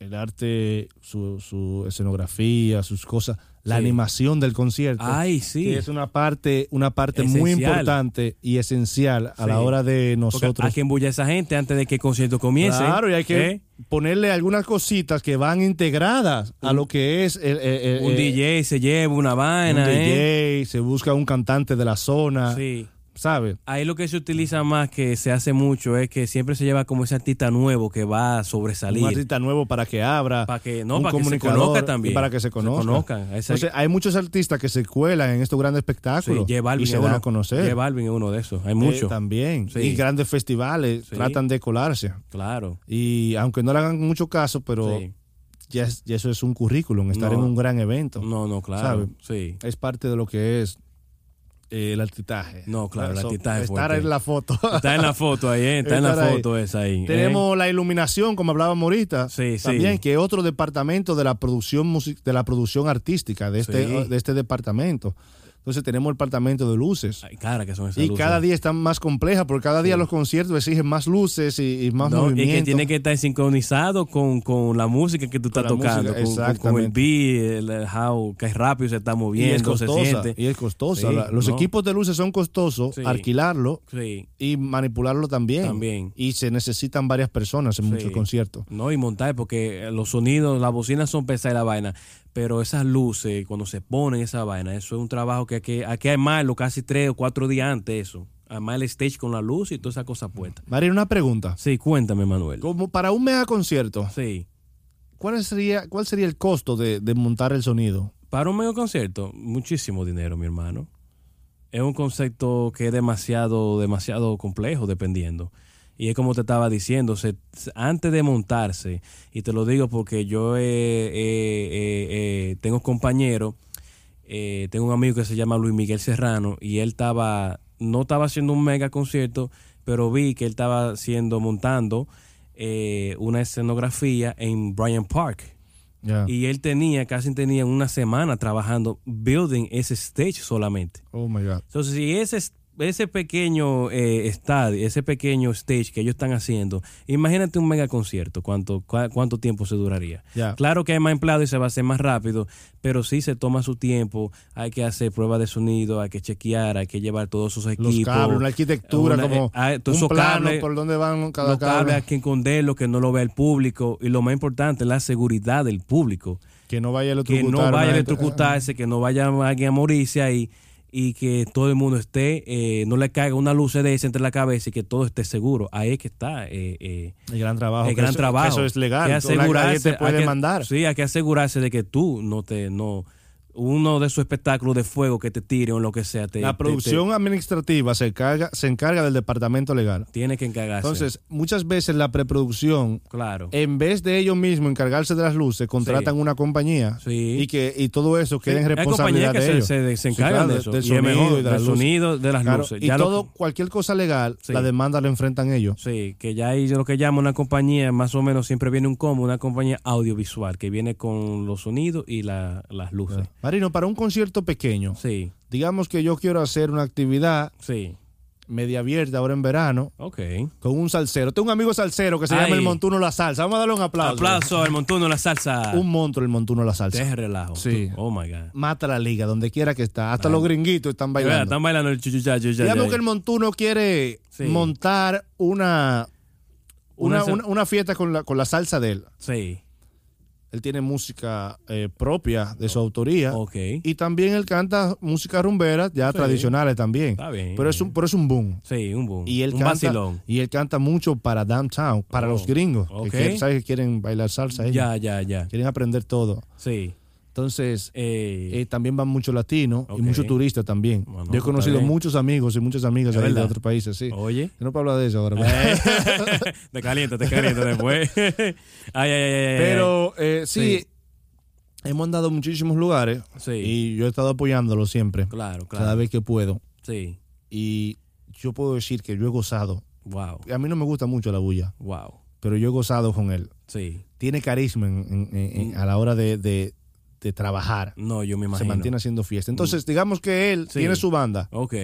el arte, su, su escenografía, sus cosas, la Sí. animación del concierto. Ay, sí. Que es una parte, una parte muy importante y esencial a la hora de Porque nosotros. hay que embullar a esa gente antes de que el concierto comience. Claro, y hay que ¿eh? ponerle algunas cositas que van integradas a lo que es el, el- el- Un DJ se lleva una un vaina, ¿eh? DJ, se busca un cantante de la zona, Sí. ¿Sabe? Ahí lo que se utiliza más, que se hace mucho, es que siempre se lleva como ese artista nuevo que va a sobresalir. Un artista nuevo para que abra, Para que- no, un para que se conozca y también. para que se Se conozcan. conozcan. Esa- Entonces, hay muchos artistas que se cuelan en estos grandes Sí, espectáculos Balvin y se uno. a conocer. J Balvin es uno de esos. Hay Eh, muchos. también. Sí. Y grandes festivales Sí. tratan de colarse. claro. Y aunque no le hagan mucho caso, pero Sí. ya, es- ya eso es un currículum, estar No. en un gran evento. No, no, claro. ¿Sabe? Sí. Es parte de lo que es eh, el artitaje. No, claro, el es Estar en la foto. Está en la foto ahí, ¿eh? Está en la ahí. foto esa ahí. ¿eh? Tenemos la iluminación, como hablábamos ahorita, Sí, sí. también, que es otro departamento de la producción de la producción artística de este, Sí. de este departamento. Entonces tenemos el departamento de luces. Ay, cara, que son esas Y luces. cada día están más complejas, porque cada día los conciertos exigen más luces y, y más No, y movimiento. que tiene que estar sincronizado con, con la música que tú estás tocando, música, con, el beat, el, el how, que rápido se está y es moviendo, se costosa. siente. Y es costosa. Sí, La- los no. equipos de luces son costosos, Sí. alquilarlo y manipularlo también. También. Y se necesitan varias personas en muchos conciertos. no, y montar, porque los sonidos, las bocinas son pesadas y la vaina, pero esas luces, cuando se ponen esa vaina, eso es un trabajo que hay que, hay que armarlo casi tres o cuatro días antes, eso. Armar el stage con la luz y toda esa cosa puesta. María, una pregunta. Sí, cuéntame, Manuel. Como para un mega concierto, Sí. ¿cuál sería, cuál sería el costo de, de montar el sonido? Para un medio concierto, muchísimo dinero, mi hermano. Es un concepto que es demasiado, demasiado complejo, dependiendo. Y es como te estaba diciendo, se- antes de montarse, y te lo digo porque yo eh, eh, eh, eh, tengo compañeros, eh, tengo un amigo que se llama Luis Miguel Serrano, y él estaba, no estaba haciendo un mega concierto, pero vi que él estaba haciendo, montando una escenografía en Bryant Park. Y él tenía, casi tenía una semana trabajando, building ese stage solamente. Oh my God. Entonces, si ese, ese pequeño eh, estadio, ese pequeño stage que ellos están haciendo, imagínate un mega concierto, ¿cuánto, cua- cuánto tiempo se duraría? Ya. Claro que hay más empleados y se va a hacer más rápido, pero sí se toma su tiempo, hay que hacer pruebas de sonido, hay que chequear, hay que llevar todos esos equipos. Los cables, una arquitectura, Una- como eh, ah, todos un esos plano cables, por donde van cada los cable. hay que esconderlo, que no lo vea el público, y lo más importante, la seguridad del público Que no vaya a que no vaya a electrocutarse, que no vaya alguien a morirse ahí y que todo el mundo esté, eh, no le caiga una luz de esa entre la cabeza y que todo esté seguro. Ahí es que está eh, eh, El gran trabajo. el gran eso, trabajo. eso es legal. Que asegurarse, te puede que- demandar. Sí, hay que asegurarse de que tú no te, no, uno de esos espectáculos de fuego que te tiren o lo que sea, te, La te- producción administrativa se encarga, se encarga del departamento legal. tiene que encargarse. Entonces, muchas veces la preproducción, claro. en vez de ellos mismos encargarse de las luces, contratan una compañía Sí. y que y todo eso queda en Hay responsabilidad que de se, ellos. se, se Sí, encargan claro, de eso. del y es mejor, sonido y de las del luces. sonido, de las Claro, luces. y Ya todo, cualquier cosa legal, Sí. la demanda la enfrentan ellos. Sí, que ya hay lo que llama una compañía, más o menos siempre viene un combo, una compañía audiovisual que viene con los sonidos y la- las luces. Marino, para un concierto pequeño, Sí, digamos que yo quiero hacer una actividad sí, media abierta ahora en verano ok. con un salsero. Tengo un amigo salsero que se Ay. llama el Montuno La Salsa. Vamos a darle un aplauso. Aplauso al montuno la salsa. Un monstruo el Montuno La Salsa. Deje relajo. Sí. Oh my God. Mata la liga, donde quiera que está. Hasta Ay. los gringuitos están bailando. Están bailando el chuchucha, chuchucha. Digamos que el Montuno quiere Sí. montar una una, Una- una- una fiesta con la, con la salsa de él. Sí, Él tiene música eh, propia de su autoría. ok. Y también él canta música rumbera, ya Sí. tradicionales también. Está bien. Pero es un, pero es un boom. Sí, un boom. Y él un canta, vacilón. y él canta mucho para downtown, para Oh, los gringos. ok. Que, quieren- ¿sabes? que quieren bailar salsa. ellos. Ya, ya, ya. Quieren aprender todo. Sí. Entonces, Eh, también van muchos latinos y muchos turistas también. Bueno, Yo he conocido muchos amigos y muchas amigas ¿Es ahí de otros países, sí. Oye. Yo no puedo hablar de eso ahora. Eh, te calienta, te calienta después. ay, ay, ay. Pero eh, sí, Sí. hemos andado a muchísimos lugares Sí. y yo he estado apoyándolo siempre, Claro, claro. cada vez que puedo. Sí. Y yo puedo decir que yo he gozado. Wow. A mí no me gusta mucho la bulla, Wow. pero yo he gozado con él. Sí. Tiene carisma en- en- en- en- a la hora de, de- de trabajar. No, yo me Se imagino. mantiene haciendo fiesta. Entonces, digamos que él Sí. tiene su banda Ok.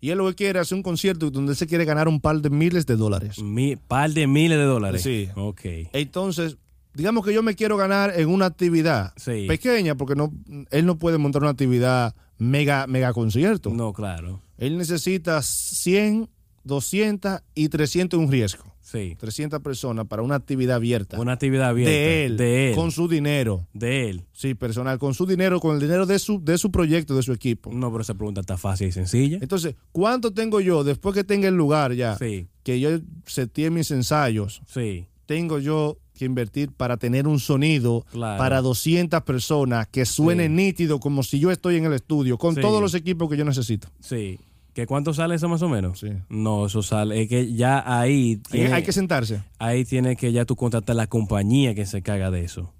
y él lo que quiere es hacer un concierto donde él se quiere ganar un par de miles de dólares. Mi, par de miles de dólares. Sí. Ok. Entonces, digamos que yo me quiero ganar en una actividad Sí. pequeña, porque no, él no puede montar una actividad mega, mega concierto. No, claro. Él necesita 100, 200 y 300 un riesgo. Sí. 300 personas para una actividad abierta. Una actividad abierta. de él, De él. con su dinero. de él. Sí, personal, con su dinero, con el dinero de su, de su proyecto, de su equipo. No, pero esa pregunta está fácil y sencilla. Entonces, ¿cuánto tengo yo después que tenga el lugar ya? Sí, Que yo seteé mis ensayos, sí. tengo yo que invertir para tener un sonido Claro. para 200 personas que suene Sí. nítido como si yo estoy en el estudio, con Sí. todos los equipos que yo necesito. Sí. ¿Que cuánto sale eso más o menos? Sí. No, eso sale. Es que ya ahí. Hay, tiene- hay que sentarse. ahí tiene que ya tú contratar la compañía que se caga de eso.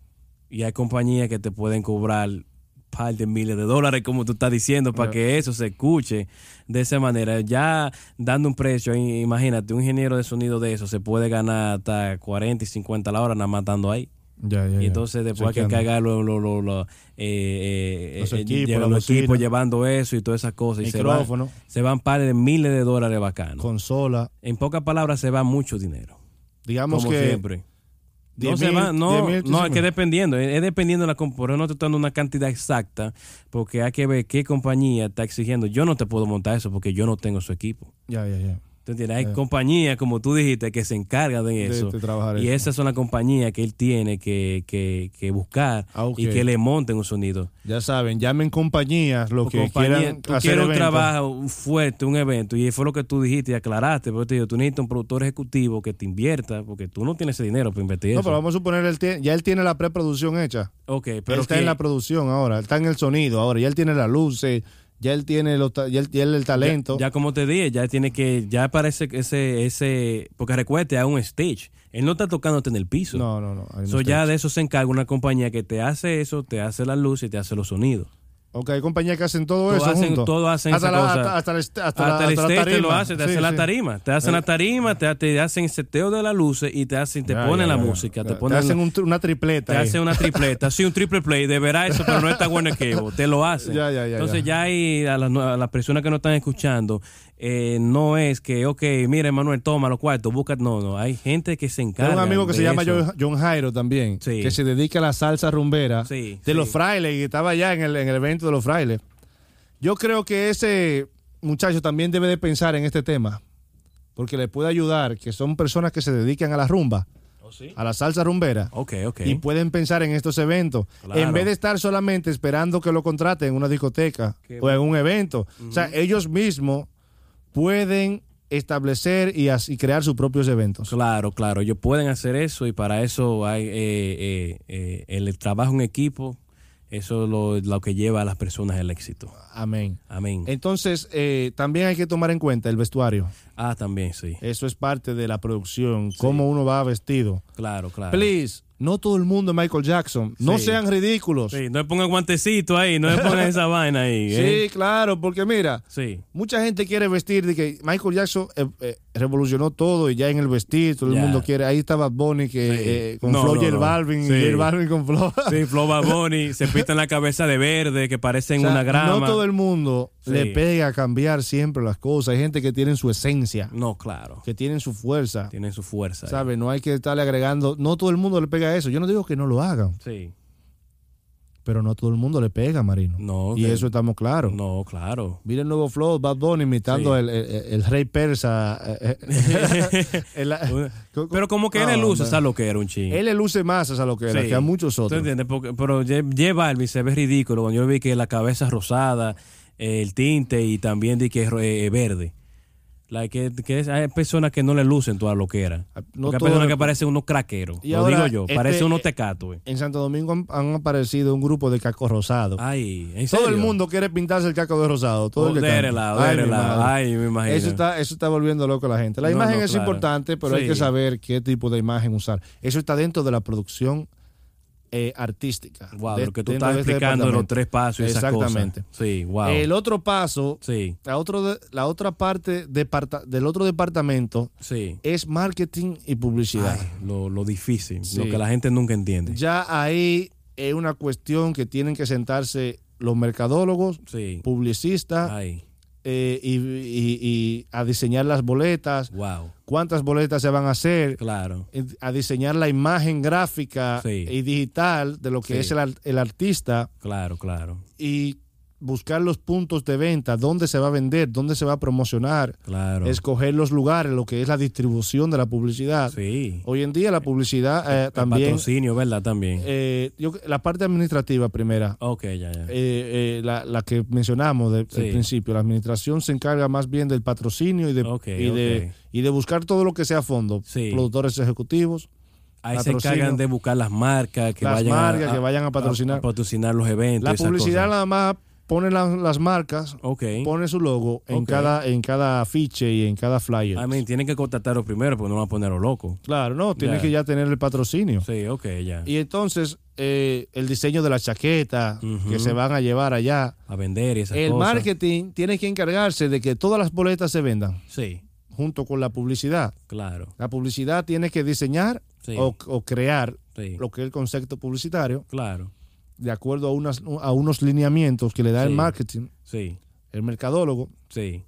Y hay compañías que te pueden cobrar par de miles de dólares, como tú estás diciendo, para que eso se escuche de esa manera. Ya dando un precio, imagínate, un ingeniero de sonido de eso se puede ganar hasta 40 y 50 la hora nada más estando ahí. Ya, ya, Y entonces después hay que cargar lo- lo- lo- lo, eh, eh, Los equipos, los bocina. equipos llevando eso y todas esas cosas. Y se van, se van par de miles de dólares bacanos. consola. En pocas palabras, se va mucho dinero. Digamos como que siempre. No, 10 se va, no, 10 mil, no, 15 es que dependiendo, es, es dependiendo de la compañía. No estoy dando una cantidad exacta, porque hay que ver qué compañía está exigiendo. Yo no te puedo montar eso porque yo no tengo su equipo. Ya, ya, ya. ¿Tú entiendes? Hay Eh. compañías, como tú dijiste, que se encargan de De- eso. de trabajar y eso. esas son las compañías que él tiene que, que, que buscar Ah, y que le monten un sonido. Ya saben, llamen compañías, lo O que compañía- quieran tú hacer quieres un trabajo fuerte, un evento, y fue lo que tú dijiste y aclaraste, porque te digo, tú necesitas un productor ejecutivo que te invierta, porque tú no tienes ese dinero para invertir No, eso. pero vamos a suponer, él tiene- ya él tiene la preproducción hecha. Ok, Pero pero él está que- en la producción ahora, está en el sonido ahora, ya él tiene las luces, ya él tiene los ya él, ya él el talento. Ya, ya como te dije, ya tiene que, ya parece ese, ese, porque recuerde, hay un stage. Él no está tocándote en el piso. no, no, no. So, ya de eso se encarga una compañía que te hace eso, te hace la luz y te hace los sonidos. Ok, hay compañías que hacen todo, eso junto. todo hacen hasta esa la, cosa. Hasta, hasta el, hasta, Hasta, la, el hasta la stage te tarima. lo hace, te Sí, hace la tarima. Te hacen la tarima, te, te hacen el seteo de las luces y te hacen, te Ya, ponen ya, la ya. música, te ponen hacen la- un una tripleta. te ahí. hacen una tripleta, sí, un triple play, de verá eso, pero no está bueno cable, te lo hacen. Ya, ya, ya, Entonces ya. ahí a las, a las personas que no están escuchando, eh, no es que, ok, mira Manuel, toma los cuartos, busca, no, no, hay gente que se encarga. Tengo un amigo que se llama eso. John, John Jairo también, Sí. que se dedica a la salsa rumbera Sí, de sí. los frailes y estaba allá en el, en el evento de los frailes. Yo creo que ese muchacho también debe de pensar en este tema, porque le puede ayudar, que son personas que se dedican a la rumba, ¿Oh, sí? a la salsa rumbera. Ok, ok. Y pueden pensar en estos eventos. Claro. En vez de estar solamente esperando que lo contraten en una discoteca Qué o en un evento. O sea, ellos mismos pueden establecer y, y crear sus propios eventos. Claro, claro, ellos pueden hacer eso y para eso hay eh, eh, eh, el trabajo en equipo, eso es lo, lo que lleva a las personas al éxito. Amén. Amén. Entonces, eh, también hay que tomar en cuenta el vestuario. Ah, también, sí. Eso es parte de la producción, cómo uno va vestido. Claro, claro. Please, no todo el mundo es Michael Jackson. No Sí. sean ridículos. Sí, no le pongan guantecito ahí, no le pongan esa vaina ahí. Sí, ¿eh? claro, porque mira, Sí, Mucha gente quiere vestir de que Michael Jackson eh, eh, revolucionó todo y ya en el vestir todo el mundo quiere. Ahí estaba Bonnie que Sí. eh, con No, Flo no, y el no. Balvin Sí. y el Balvin con Flo. sí Flo Baboni, se pintan la cabeza de verde, que parecen O sea, una grama. No todo el mundo Sí. le pega a cambiar siempre las cosas. Hay gente que tiene su esencia, No, claro, que tienen su fuerza. tienen su fuerza. ¿Sabe? No hay que estarle agregando. No todo el mundo le pega a eso. Yo no digo que no lo hagan, Sí, pero no todo el mundo le pega, Marino. no. y que- eso estamos claros. No, claro. Mira el nuevo flow, Bad Bunny imitando Sí. el, el- el rey persa. el- Pero como que él le luce. ¿sabes lo que era un ching? Él le luce más a lo que era Sí. que a muchos ¿Tú otros. entiendes? Porque- pero J Balvin se ve ridículo cuando yo vi que la cabeza rosada, el tinte y también di que es eh, verde. Like, que, que es- hay personas que no le lucen toda lo que era. Ah, No hay personas que parecen unos craqueros. Y lo ahora, digo yo, este, parecen unos eh, tecatos. eh. En Santo Domingo han, han aparecido un grupo de cacos rosados. Ay, ¿en todo el mundo quiere pintarse el caco de rosado. Todo Oh, el de lado, Ay, de madre. Ay, me imagino. Eso está, eso está volviendo loco a la gente. La No, imagen no, es claro. importante, pero hay que saber qué tipo de imagen usar. Eso está dentro de la producción eh, artística. Wow, De- lo que tú estás este explicando de los tres pasos y esas Exactamente. cosas. Sí, wow. El otro paso, sí, la, otro la otra parte del otro departamento sí. es marketing y publicidad. Ay, lo, lo difícil, Sí. lo que la gente nunca entiende. Ya ahí es una cuestión que tienen que sentarse los mercadólogos, Sí. publicistas, Ay, eh, y, y- y a diseñar las boletas, Wow. cuántas boletas se van a hacer, Claro. a diseñar la imagen gráfica Sí. y digital de lo que Sí. es el, el artista Claro, claro. y buscar los puntos de venta, dónde se va a vender, dónde se va a promocionar, Claro. escoger los lugares, lo que es la distribución de la publicidad. Sí. Hoy en día la publicidad eh, El también, patrocinio, ¿verdad? También. eh, yo- la parte administrativa primera, ok, ya, ya. eh, eh, la, la que mencionamos de- Sí. del principio, la administración se encarga más bien del patrocinio y de, y de, y de buscar todo lo que sea a fondo, Sí. productores ejecutivos, Ahí se encargan de buscar las marcas que Las vayan a- marcas que vayan a patrocinar. patrocinar los eventos. la publicidad cosas. nada más pone la- las marcas, Ok. pone su logo en cada en cada afiche y en cada flyer. I mean, tienen que contactarlo primero porque no van a ponerlo loco. claro, no, tiene Ya. que ya tener el patrocinio. Sí, ok, ya. Y entonces eh, el diseño de la chaqueta que se van a llevar allá. A vender y esas El cosas. marketing tiene que encargarse de que todas las boletas se vendan Sí, junto con la publicidad. claro. La publicidad tiene que diseñar Sí. o, o crear Sí, lo que es el concepto publicitario claro. De acuerdo a, unas, a unos lineamientos que le da el marketing, Sí, el mercadólogo. sí,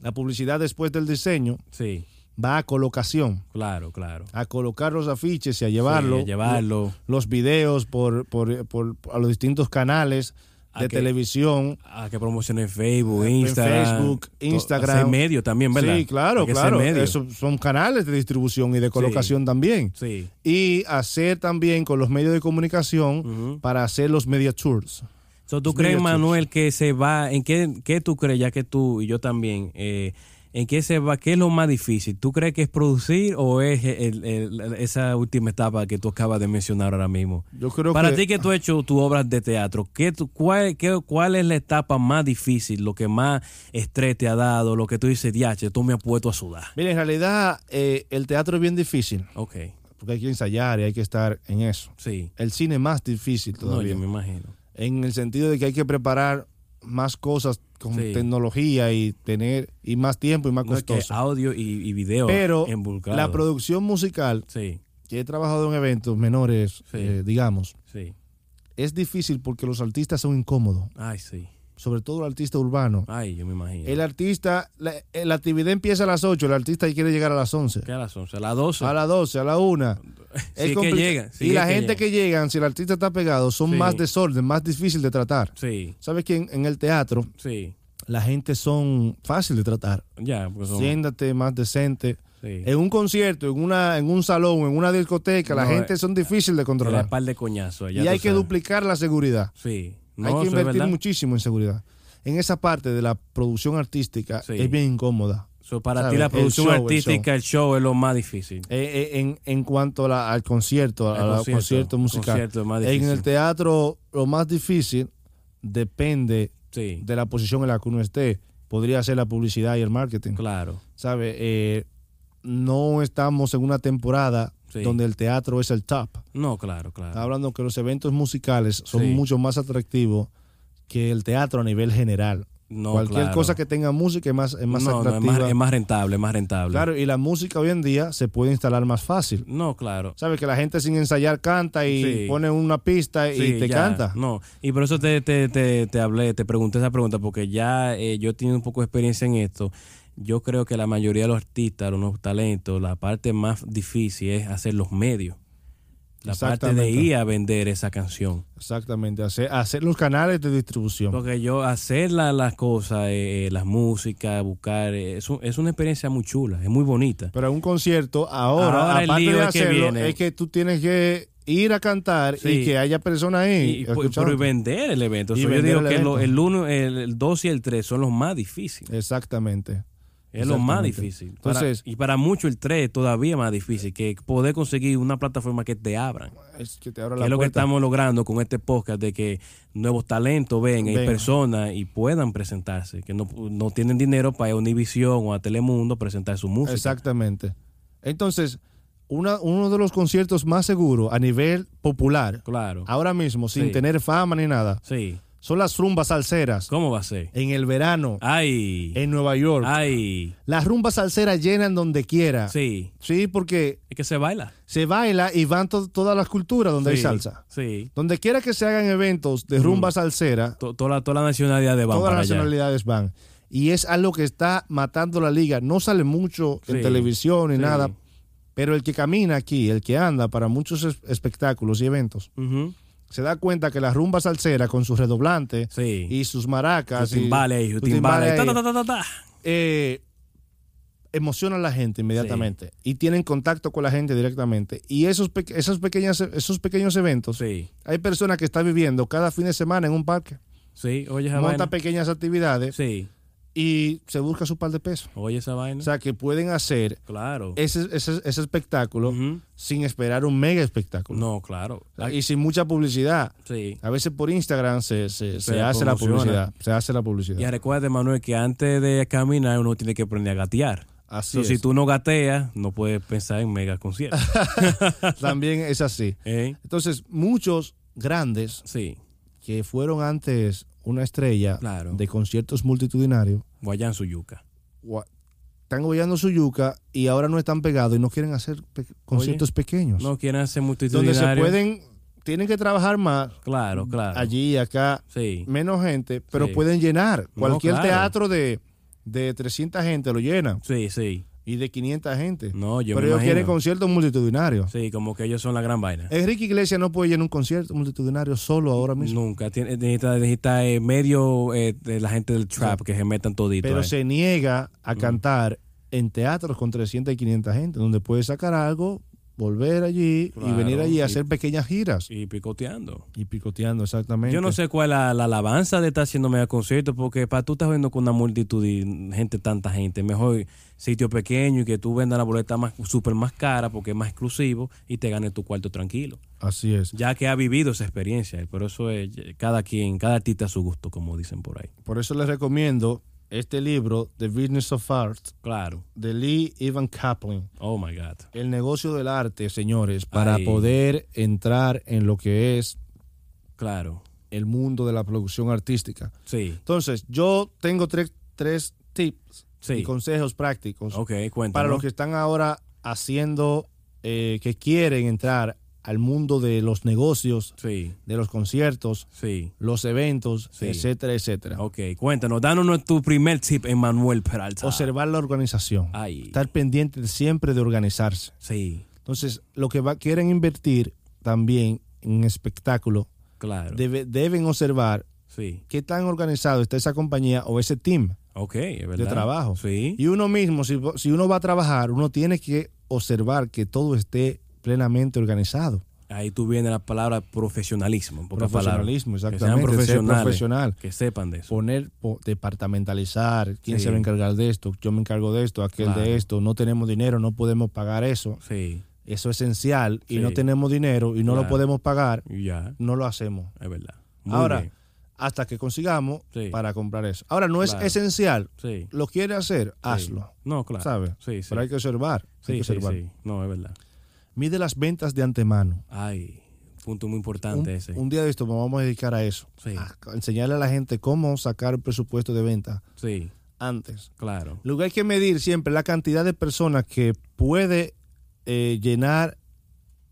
La publicidad después del diseño sí, va a colocación, claro, claro. a colocar los afiches y a llevarlo, Sí, a llevarlo. los videos por, por, por- a los distintos canales de que- televisión, A que promocionen Facebook, En Instagram. Facebook, Instagram. medio también, ¿verdad? Sí, claro, claro. medio. Eso son canales de distribución y de colocación también. Sí. Y hacer también con los medios de comunicación para hacer los media tours. So, ¿Tú Los crees, tours. Manuel, que se va, en qué, qué tú crees, ya que tú y yo también, eh, en qué se va, qué es lo más difícil? ¿Tú crees que es producir o es el- el- esa última etapa que tú acabas de mencionar ahora mismo? Yo creo Para que ti que tú has hecho tus obras de teatro, ¿qué tú- cuál, qué- ¿cuál es la etapa más difícil, lo que más estrés te ha dado, lo que tú dices, diache, tú me has puesto a sudar? Mira, en realidad eh, el teatro es bien difícil Ok, porque hay que ensayar y hay que estar en eso. sí. El cine es más difícil No, todavía. yo me imagino. en el sentido de que hay que preparar más cosas con Sí. tecnología y tener y más tiempo y más No, es que costoso. audio y, y video Pero la producción musical, Sí, que he trabajado en eventos menores, Sí. eh, digamos, sí. es difícil porque los artistas son incómodos, Ay, sí. Sobre todo el artista urbano. Ay, yo me imagino. El artista, la, eh, la actividad empieza a las 8, el artista quiere llegar a las 11, ¿Qué a las 11? A las 12. a las 12, a la 1. Sí, es que llegan. y es la que gente que llegan, si el artista está pegado, son Sí. más desorden, más difícil de tratar. Sí, ¿Sabes que en, en el teatro sí. la gente son fácil de tratar? Ya, porque son... Siéntate más decente. sí. En un concierto, en una en un salón, en una discoteca, la gente eh, son difíciles de De la controlar. par de coñazo. Y hay que duplicar la seguridad. Sí. No, hay que invertir muchísimo en seguridad. En esa parte de la producción artística Sí. es bien incómoda. So, para ¿sabes? ti la El producción el artística, el show. es lo más difícil. Eh, eh, en, en cuanto a la- al concierto, al concierto, musical. concierto es más en el teatro, lo más difícil depende Sí, de la posición en la que uno esté. Podría ser la publicidad y el marketing. claro. ¿Sabe? Eh, no estamos en una temporada Sí. donde el teatro es el top. No, claro, claro. Está hablando que los eventos musicales son Sí. mucho más atractivos que el teatro a nivel general. No, Cualquier claro. cosa que tenga música es más, es más no, no, es atractiva. más, es más rentable, es más rentable. Claro, y la música hoy en día se puede instalar más fácil. No, claro. ¿Sabes? Que la gente sin ensayar canta y Sí. pone una pista y Sí, te ya, canta. No, y por eso te, te, te, te hablé, te pregunté esa pregunta, porque ya eh, yo he tenido un poco de experiencia en esto. Yo creo que la mayoría de los artistas, los talentos, la parte más difícil es hacer los medios. La parte de ir a vender esa canción. Exactamente, hacer, hacer los canales de distribución. Porque yo hacer la- las cosas, eh, las músicas, buscar, eh, es, un- es una experiencia muy chula, es muy bonita. Pero en un concierto, ahora, aparte de es que hacerlo, viene. es que tú tienes que ir a cantar Sí. y que haya personas ahí. Y, pues, pero y vender el evento. Y So, yo digo el que evento. lo- el 1, el, el 2 y el 3 son los más difíciles. Exactamente. Es lo más difícil. Para- Entonces- y para mucho el 3 es todavía más difícil, que poder conseguir una plataforma que te abran. Es que te abra Que la es lo que estamos logrando con este podcast, de que nuevos talentos vengan y Vengan. personas y puedan presentarse, que no, no tienen dinero para ir a Univision o a Telemundo presentar su música. Exactamente. Entonces, una- uno de los conciertos más seguros a nivel popular, Claro. ahora mismo, sin Sí. tener fama ni nada, Sí. Son las rumbas salseras ¿Cómo va a ser? en el verano Ay. en Nueva York. Ay. Las rumbas salseras llenan donde quiera. Sí. Sí, porque Es que se baila. se baila y van to- todas las culturas donde Sí. hay salsa. Sí. Donde quiera que se hagan eventos de rumba salsera, To- Toda la, toda la nacionalidad de van todas las nacionalidades van. y es algo que está matando la liga. No sale mucho en Sí, televisión ni sí. nada, pero el que camina aquí, el que anda para muchos es- espectáculos y eventos, Ujú. Se da cuenta que la rumba salsera con su redoblante Sí. y sus maracas Su y timbales ahí, su su timbales timbales ahí. Ta, ahí, ta, ta, ta, ta. eh, emociona a la gente inmediatamente y tienen contacto con la gente directamente. Y esos, pe- esos, pequeñas, esos pequeños eventos, Sí. hay personas que están viviendo cada fin de semana en un parque, Sí, oye monta pequeñas actividades Sí, y se busca su par de pesos. oye esa vaina. O sea, que pueden hacer claro. ese, ese, ese espectáculo sin esperar un mega espectáculo. No, claro. O sea, y sin mucha publicidad. Sí. A veces por Instagram se, se, se Se hace la publicidad. Se hace la publicidad. Y recuerda, Manuel, que antes de caminar uno tiene que aprender a gatear. Así So, es. si tú no gateas, no puedes pensar en mega conciertos. También es así. ¿Eh? Entonces, muchos grandes Sí, que fueron antes una estrella Claro. de conciertos multitudinarios, Guayán su yuca. gua- están gollando su yuca y ahora no están pegados y no quieren hacer pe- conciertos pequeños. No quieren hacer donde se multitudinarios. pueden, tienen que trabajar más Claro, claro. allí y acá, Sí. menos gente, pero Sí. pueden llenar. No, Cualquier claro. teatro de, de 300 gente lo llena Sí, sí. Y de 500 gente. No, yo pero me ellos quieren conciertos multitudinarios. Sí, como que ellos son la gran vaina. Enrique Iglesias no puede llenar un concierto multitudinario solo ahora mismo. Nunca. Tiene, necesita necesita, eh, medio eh, de la gente del trap que se metan todito. pero ahí. se niega a cantar en teatros con 300 y 500 gente, donde puede sacar algo, volver allí y venir allí a y- hacer pequeñas giras. Y picoteando. Y picoteando, exactamente. Yo no sé cuál es la, la alabanza de estar haciendo mega conciertos, porque para tú estás viendo con una multitud de gente, tanta gente, mejor sitio pequeño y que tú vendas la boleta más súper más cara porque es más exclusivo y te ganes tu cuarto tranquilo. Así es. Ya que ha vivido esa experiencia, pero eso es cada quien, cada artista a su gusto, como dicen por ahí. Por eso les recomiendo este libro, The Business of Art, Claro. de Lee Evan Kaplan. Oh my God. El negocio del arte, señores, para Ay. poder entrar en lo que es Claro. el mundo de la producción artística. Sí. Entonces, yo tengo tres, tres tips Sí. y consejos prácticos para los que están ahora haciendo, eh, que quieren entrar al mundo de los negocios, Sí, de los conciertos, sí. los eventos, Sí. etcétera, etcétera. Ok, cuéntanos. Danos tu primer tip, Emanuel Peralta. Observar la organización. Ay. Estar pendiente siempre de organizarse. Sí, Entonces, lo que va, quieren invertir también en espectáculo, claro. debe- deben observar Sí. qué tan organizado está esa compañía o ese team Ok, es de trabajo. Sí. Y uno mismo, si, si uno va a trabajar, uno tiene que observar que todo esté plenamente organizado. Ahí tú vienes la palabra profesionalismo. Profesionalismo, exactamente, Que sean ser profesional. Que sepan de eso. Poner, po- departamentalizar, quién Sí. se va a encargar de esto, yo me encargo de esto, aquel Claro. de esto, no tenemos dinero, no podemos pagar eso. Sí, Eso es esencial y no tenemos dinero y no lo podemos pagar, ya, no lo hacemos. es verdad. Muy Ahora, bien. hasta que consigamos Sí. para comprar eso. Ahora, no es esencial. Lo quiere hacer, hazlo. No, claro. ¿Sabes? Sí, sí. Pero hay que observar. hay sí, que sí, observar. sí. No, es verdad. Mide las ventas de antemano. Ay, punto muy Un, importante ese. un día de esto nos vamos a dedicar a eso. Sí. A enseñarle a la gente cómo sacar el presupuesto de venta Sí, antes. claro. Lo que hay que medir siempre la cantidad de personas que puede eh, llenar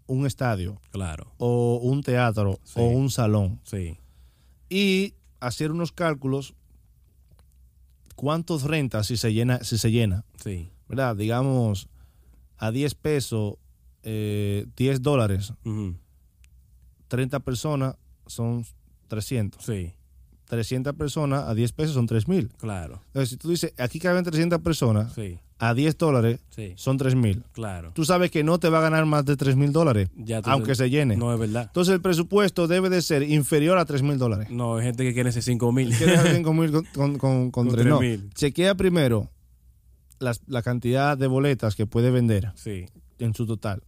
un estadio Claro. o un teatro Sí. o un salón Sí. y hacer unos cálculos cuántos rentas si se llena si se llena Sí. verdad digamos a 10 pesos eh, 10 dólares Ujú. 30 personas son 300 Sí, 300 personas a 10 pesos son 3 mil claro. entonces si tú dices aquí caben 300 personas Sí, a 10 dólares sí, son 3 mil claro. tú sabes que no te va a ganar más de 3 mil dólares aunque se llene No, es verdad. entonces el presupuesto debe de ser inferior a 3 mil dólares No, hay gente que quiere ese 5 mil. ¿Quieres alguien con, mil- con, con, con, con Con tres? No. 3.000. Chequea primero las- la cantidad de boletas que puede vender Sí. en su total.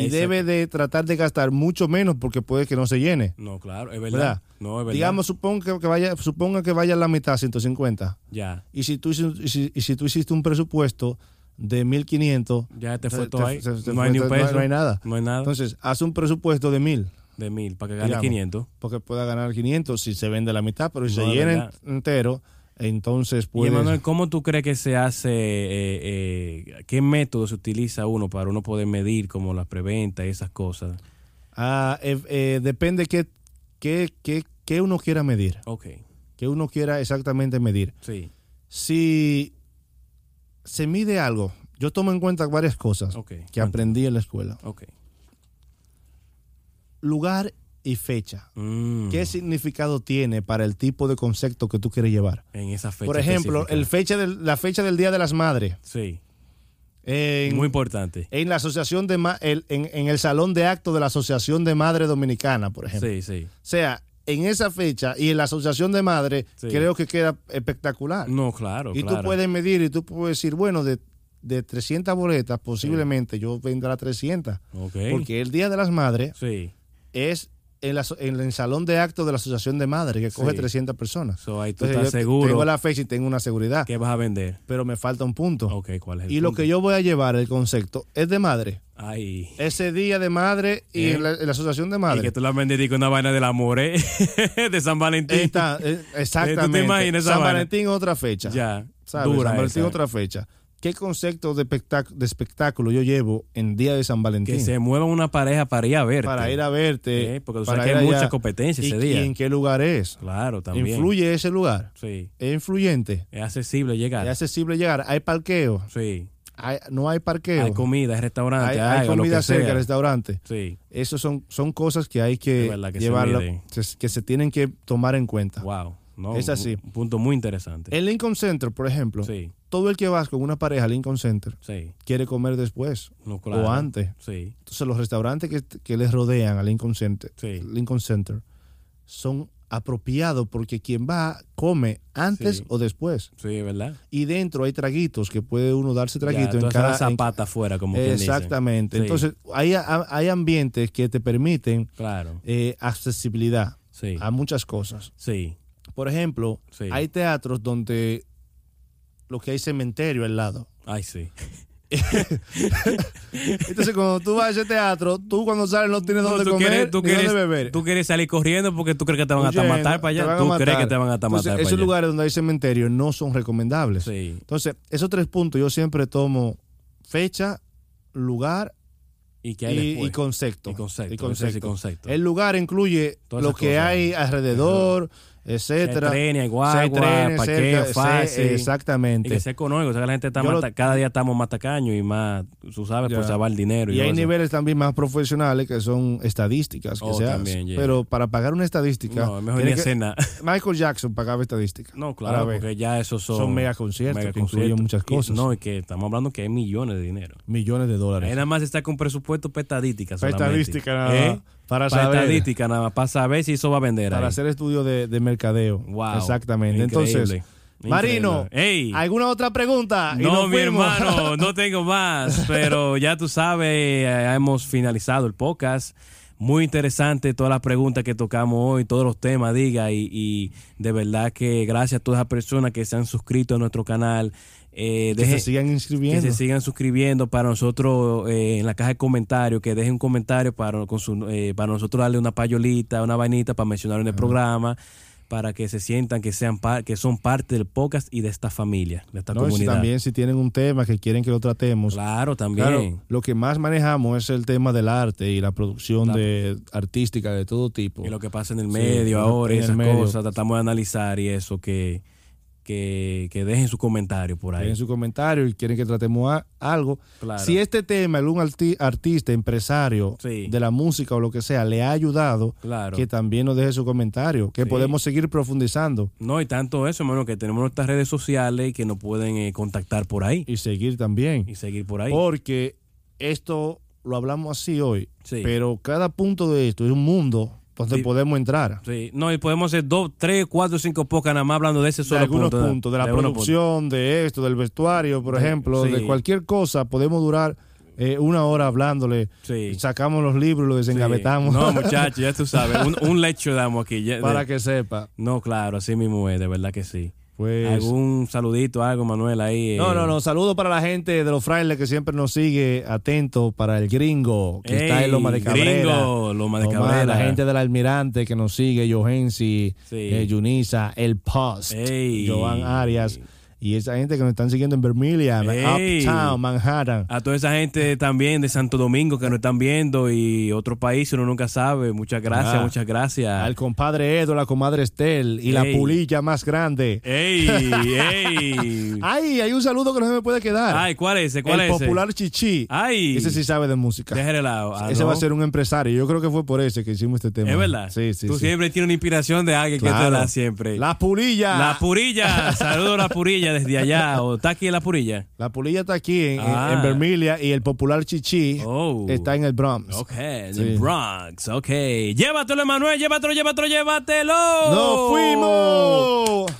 Y debe de tratar de gastar mucho menos porque puede que no se llene. No, claro, es verdad. ¿Verdad? No, es verdad. Digamos, suponga que, vaya, suponga que vaya a la mitad, 150. ya. Y si tú, y si, y si tú hiciste un presupuesto de 1500, Ya te fue todo ahí. no hay ni un no peso. no hay nada. No hay nada. entonces haz un presupuesto de 1000 de mil, para que gane digamos. 500. porque pueda ganar 500 si se vende la mitad, pero si No, se llena verdad. entero, entonces Y. Emanuel, ¿cómo tú crees que se hace, eh, eh, qué método se utiliza uno para uno poder medir como la preventa y esas cosas? Ah, eh, depende qué, qué, qué, qué uno quiera medir, Ok, qué uno quiera exactamente medir. sí, si se mide algo, yo tomo en cuenta varias cosas que cuéntame. aprendí en la escuela. Ok. Lugar y fecha. Mm, ¿Qué significado tiene para el tipo de concepto que tú quieres llevar? en esa fecha Por ejemplo, el fecha del- la fecha del Día de las Madres. Sí, En, muy importante. en la asociación de el- en, en el salón de actos de la Asociación de Madres Dominicana, por ejemplo. Sí, sí. O sea, en esa fecha y en la Asociación de Madres, Sí. creo que queda espectacular. No, claro, y claro. tú puedes medir y tú puedes decir, bueno, de, de 300 boletas, posiblemente yo vendrá 300. Ok. Porque el Día de las Madres Sí. es en, la, en el salón de actos de la Asociación de Madres, que coge Sí. 300 personas. So, ahí tú Entonces, estás yo seguro Tengo la fecha y tengo una seguridad, que vas a vender. pero me falta un punto. Ok, ¿cuál es el y lo que yo voy a llevar, el concepto, es de madre. Ay. Ese día de madre y Eh. en, la, en la asociación de Y madre. que tú la vendido con una vaina del amor, ¿eh? de San Valentín. Está, eh, exactamente. ¿Tú te imaginas San? Valentín otra fecha. Ya. ¿sabes? Dura San Valentín esa. otra fecha. ¿Qué concepto de, espectáculo yo llevo en día de San Valentín? Que se mueva una pareja para ir a verte. para ir a verte. Eh, porque tú sabes que hay mucha competencia ¿Y, ese día. ¿Y en qué lugar es? Claro, también. ¿Influye ese lugar? Sí. ¿Es influyente? Es accesible llegar. ¿Es accesible llegar? ¿Hay parqueo? Sí. Hay- ¿No hay parqueo? Hay comida, hay restaurante, hay, comida cerca del restaurante. Sí. Esas son, son cosas que hay que, que se- que se tienen que tomar en cuenta. Wow. No, Es así. Un punto muy interesante. En Lincoln Center, por ejemplo, Sí, todo el que vas con una pareja a Lincoln Center sí. quiere comer después No, claro. o antes. Sí, Entonces los restaurantes que, que les rodean a Lincoln Center. Lincoln Center son apropiados porque quien va come antes o después. sí, ¿verdad? Y dentro hay traguitos que puede uno darse traguito Ya, en cada esas zapatas afuera, como quien dice. Exactamente. Entonces hay, hay ambientes que te permiten Claro. eh, accesibilidad Sí. a muchas cosas. Sí. Por ejemplo, Sí. hay teatros donde lo que hay cementerio al lado. Ay, sí. Entonces, cuando tú vas a ese teatro, tú cuando sales no tienes dónde tú comer quieres, tú ni quieres, dónde beber. tú quieres salir corriendo porque tú crees que te van a matar para allá. Tú matar. crees que te van a Entonces, matar para esos allá. lugares donde hay cementerio no son recomendables. Sí. Entonces, esos tres puntos yo siempre tomo fecha, lugar ¿Y qué hay y, después? y concepto. Y concepto, Y. El lugar incluye Todas lo que cosas. hay alrededor, etcétera. Se trene, hay guagua, parqueo fácil. se- Y exactamente. que sea económico, o sea, la gente está más lo- cada día estamos más tacaños y más, tú sabes, Ya. por salvar el dinero. Y, Y hay eso. niveles también más profesionales que son estadísticas. Que Oh, se también, yeah. Pero para pagar una estadística. No, mejor ni que- nada. Michael Jackson pagaba estadística. No, claro, porque ya esos son... Son mega conciertos mega que incluyen muchas Y- cosas. no, y que estamos hablando que hay millones de dinero. Millones de Ahí dólares. nada más está con presupuesto para estadística Para solamente. estadística nada ¿Eh? Para Para saber. estadística nada más, para saber si eso va a vender Para ahí. hacer estudios de, de mercadeo. Wow. Exactamente. Increíble. Entonces, Marino. Ey. ¿alguna otra pregunta? Y No, mi hermano, no tengo más, pero ya tú sabes, eh, hemos finalizado el podcast. Muy interesante todas las preguntas que tocamos hoy, todos los temas, diga, y, y de verdad que gracias a todas las personas que se han suscrito a nuestro canal. Eh, Que deje- se sigan que inscribiendo. se sigan suscribiendo para nosotros eh, en la caja de comentarios, que dejen un comentario para, con su, eh, para nosotros darle una payolita, una vainita para mencionar en el programa, para que se sientan que sean que son parte del podcast y de esta familia, de esta No, si comunidad. también si tienen un tema que quieren que lo tratemos. Claro, también. Claro, lo que más manejamos es el tema del arte y la producción de artística de todo tipo. Y lo que pasa en el medio ahora y esas medio. cosas, tratamos de analizar y eso, que, que, que dejen su comentario por ahí. en su comentario y quieren que tratemos a- algo. Claro. Si este tema, algún arti- artista, empresario Sí. de la música o lo que sea, le ha ayudado, Claro. que también nos deje su comentario, que Sí. podemos seguir profundizando No, y tanto eso, hermano, que tenemos nuestras redes sociales y que nos pueden eh, contactar por ahí y seguir también. y seguir por ahí. Porque esto lo hablamos así hoy, Sí. pero cada punto de esto es un mundo donde Sí. podemos entrar. Sí, no, y podemos hacer dos, tres, cuatro, cinco pocas nada más hablando de ese de solo algunos punto. puntos, de la algunos producción, de esto, del vestuario, por De- ejemplo, sí. de cualquier cosa, podemos durar eh, una hora hablándole. Sí. Sacamos los libros y los desengavetamos No, muchachos, ya tú sabes, un, un lecho damos aquí. ya- para de- que sepa. No, claro, así mismo es, de verdad que sí. Pues, ¿Algún saludito, algo, Manuel, ahí? eh? no, no, no. Saludos para la gente de los frailes que siempre nos sigue atento para el gringo que está en Loma de Cabrera. Gringo, Loma de Cabrera. La gente del Almirante que nos sigue, Johensi, Sí. eh, Yunisa, El Post, Ey. Joan Arias. Y esa gente que nos están siguiendo en Vermilion, Ey. Uptown, Manhattan. A toda esa gente también de Santo Domingo que nos están viendo y otros países, uno nunca sabe. Muchas gracias, Ah. muchas gracias. Al compadre Edo, la comadre Estel y la pulilla más grande. ¡Ey! ¡Ey! Ay, hay un saludo que no se me puede quedar. Ay, ¿cuál es ese? ¿Cuál el es ese? popular Chichi. Ay. Ese sí sabe de música. Déjale lado. Ah, ese ¿no? va a ser un empresario. Yo creo que fue por ese que hicimos este tema. ¿Es verdad? Sí, sí. Tú sí. siempre tienes una inspiración de alguien que te da siempre. La pulilla. La Purilla. Saludo a la Purilla desde allá. ¿O está aquí en la Purilla? La pulilla está aquí en, en- Ah. en Vermilia y el popular Chichi Oh. está en el Bronx. Ok, en Sí. el Bronx. Ok. Llévatelo, Emanuel. Llévatelo, llévatelo, llévatelo. ¡Nos fuimos!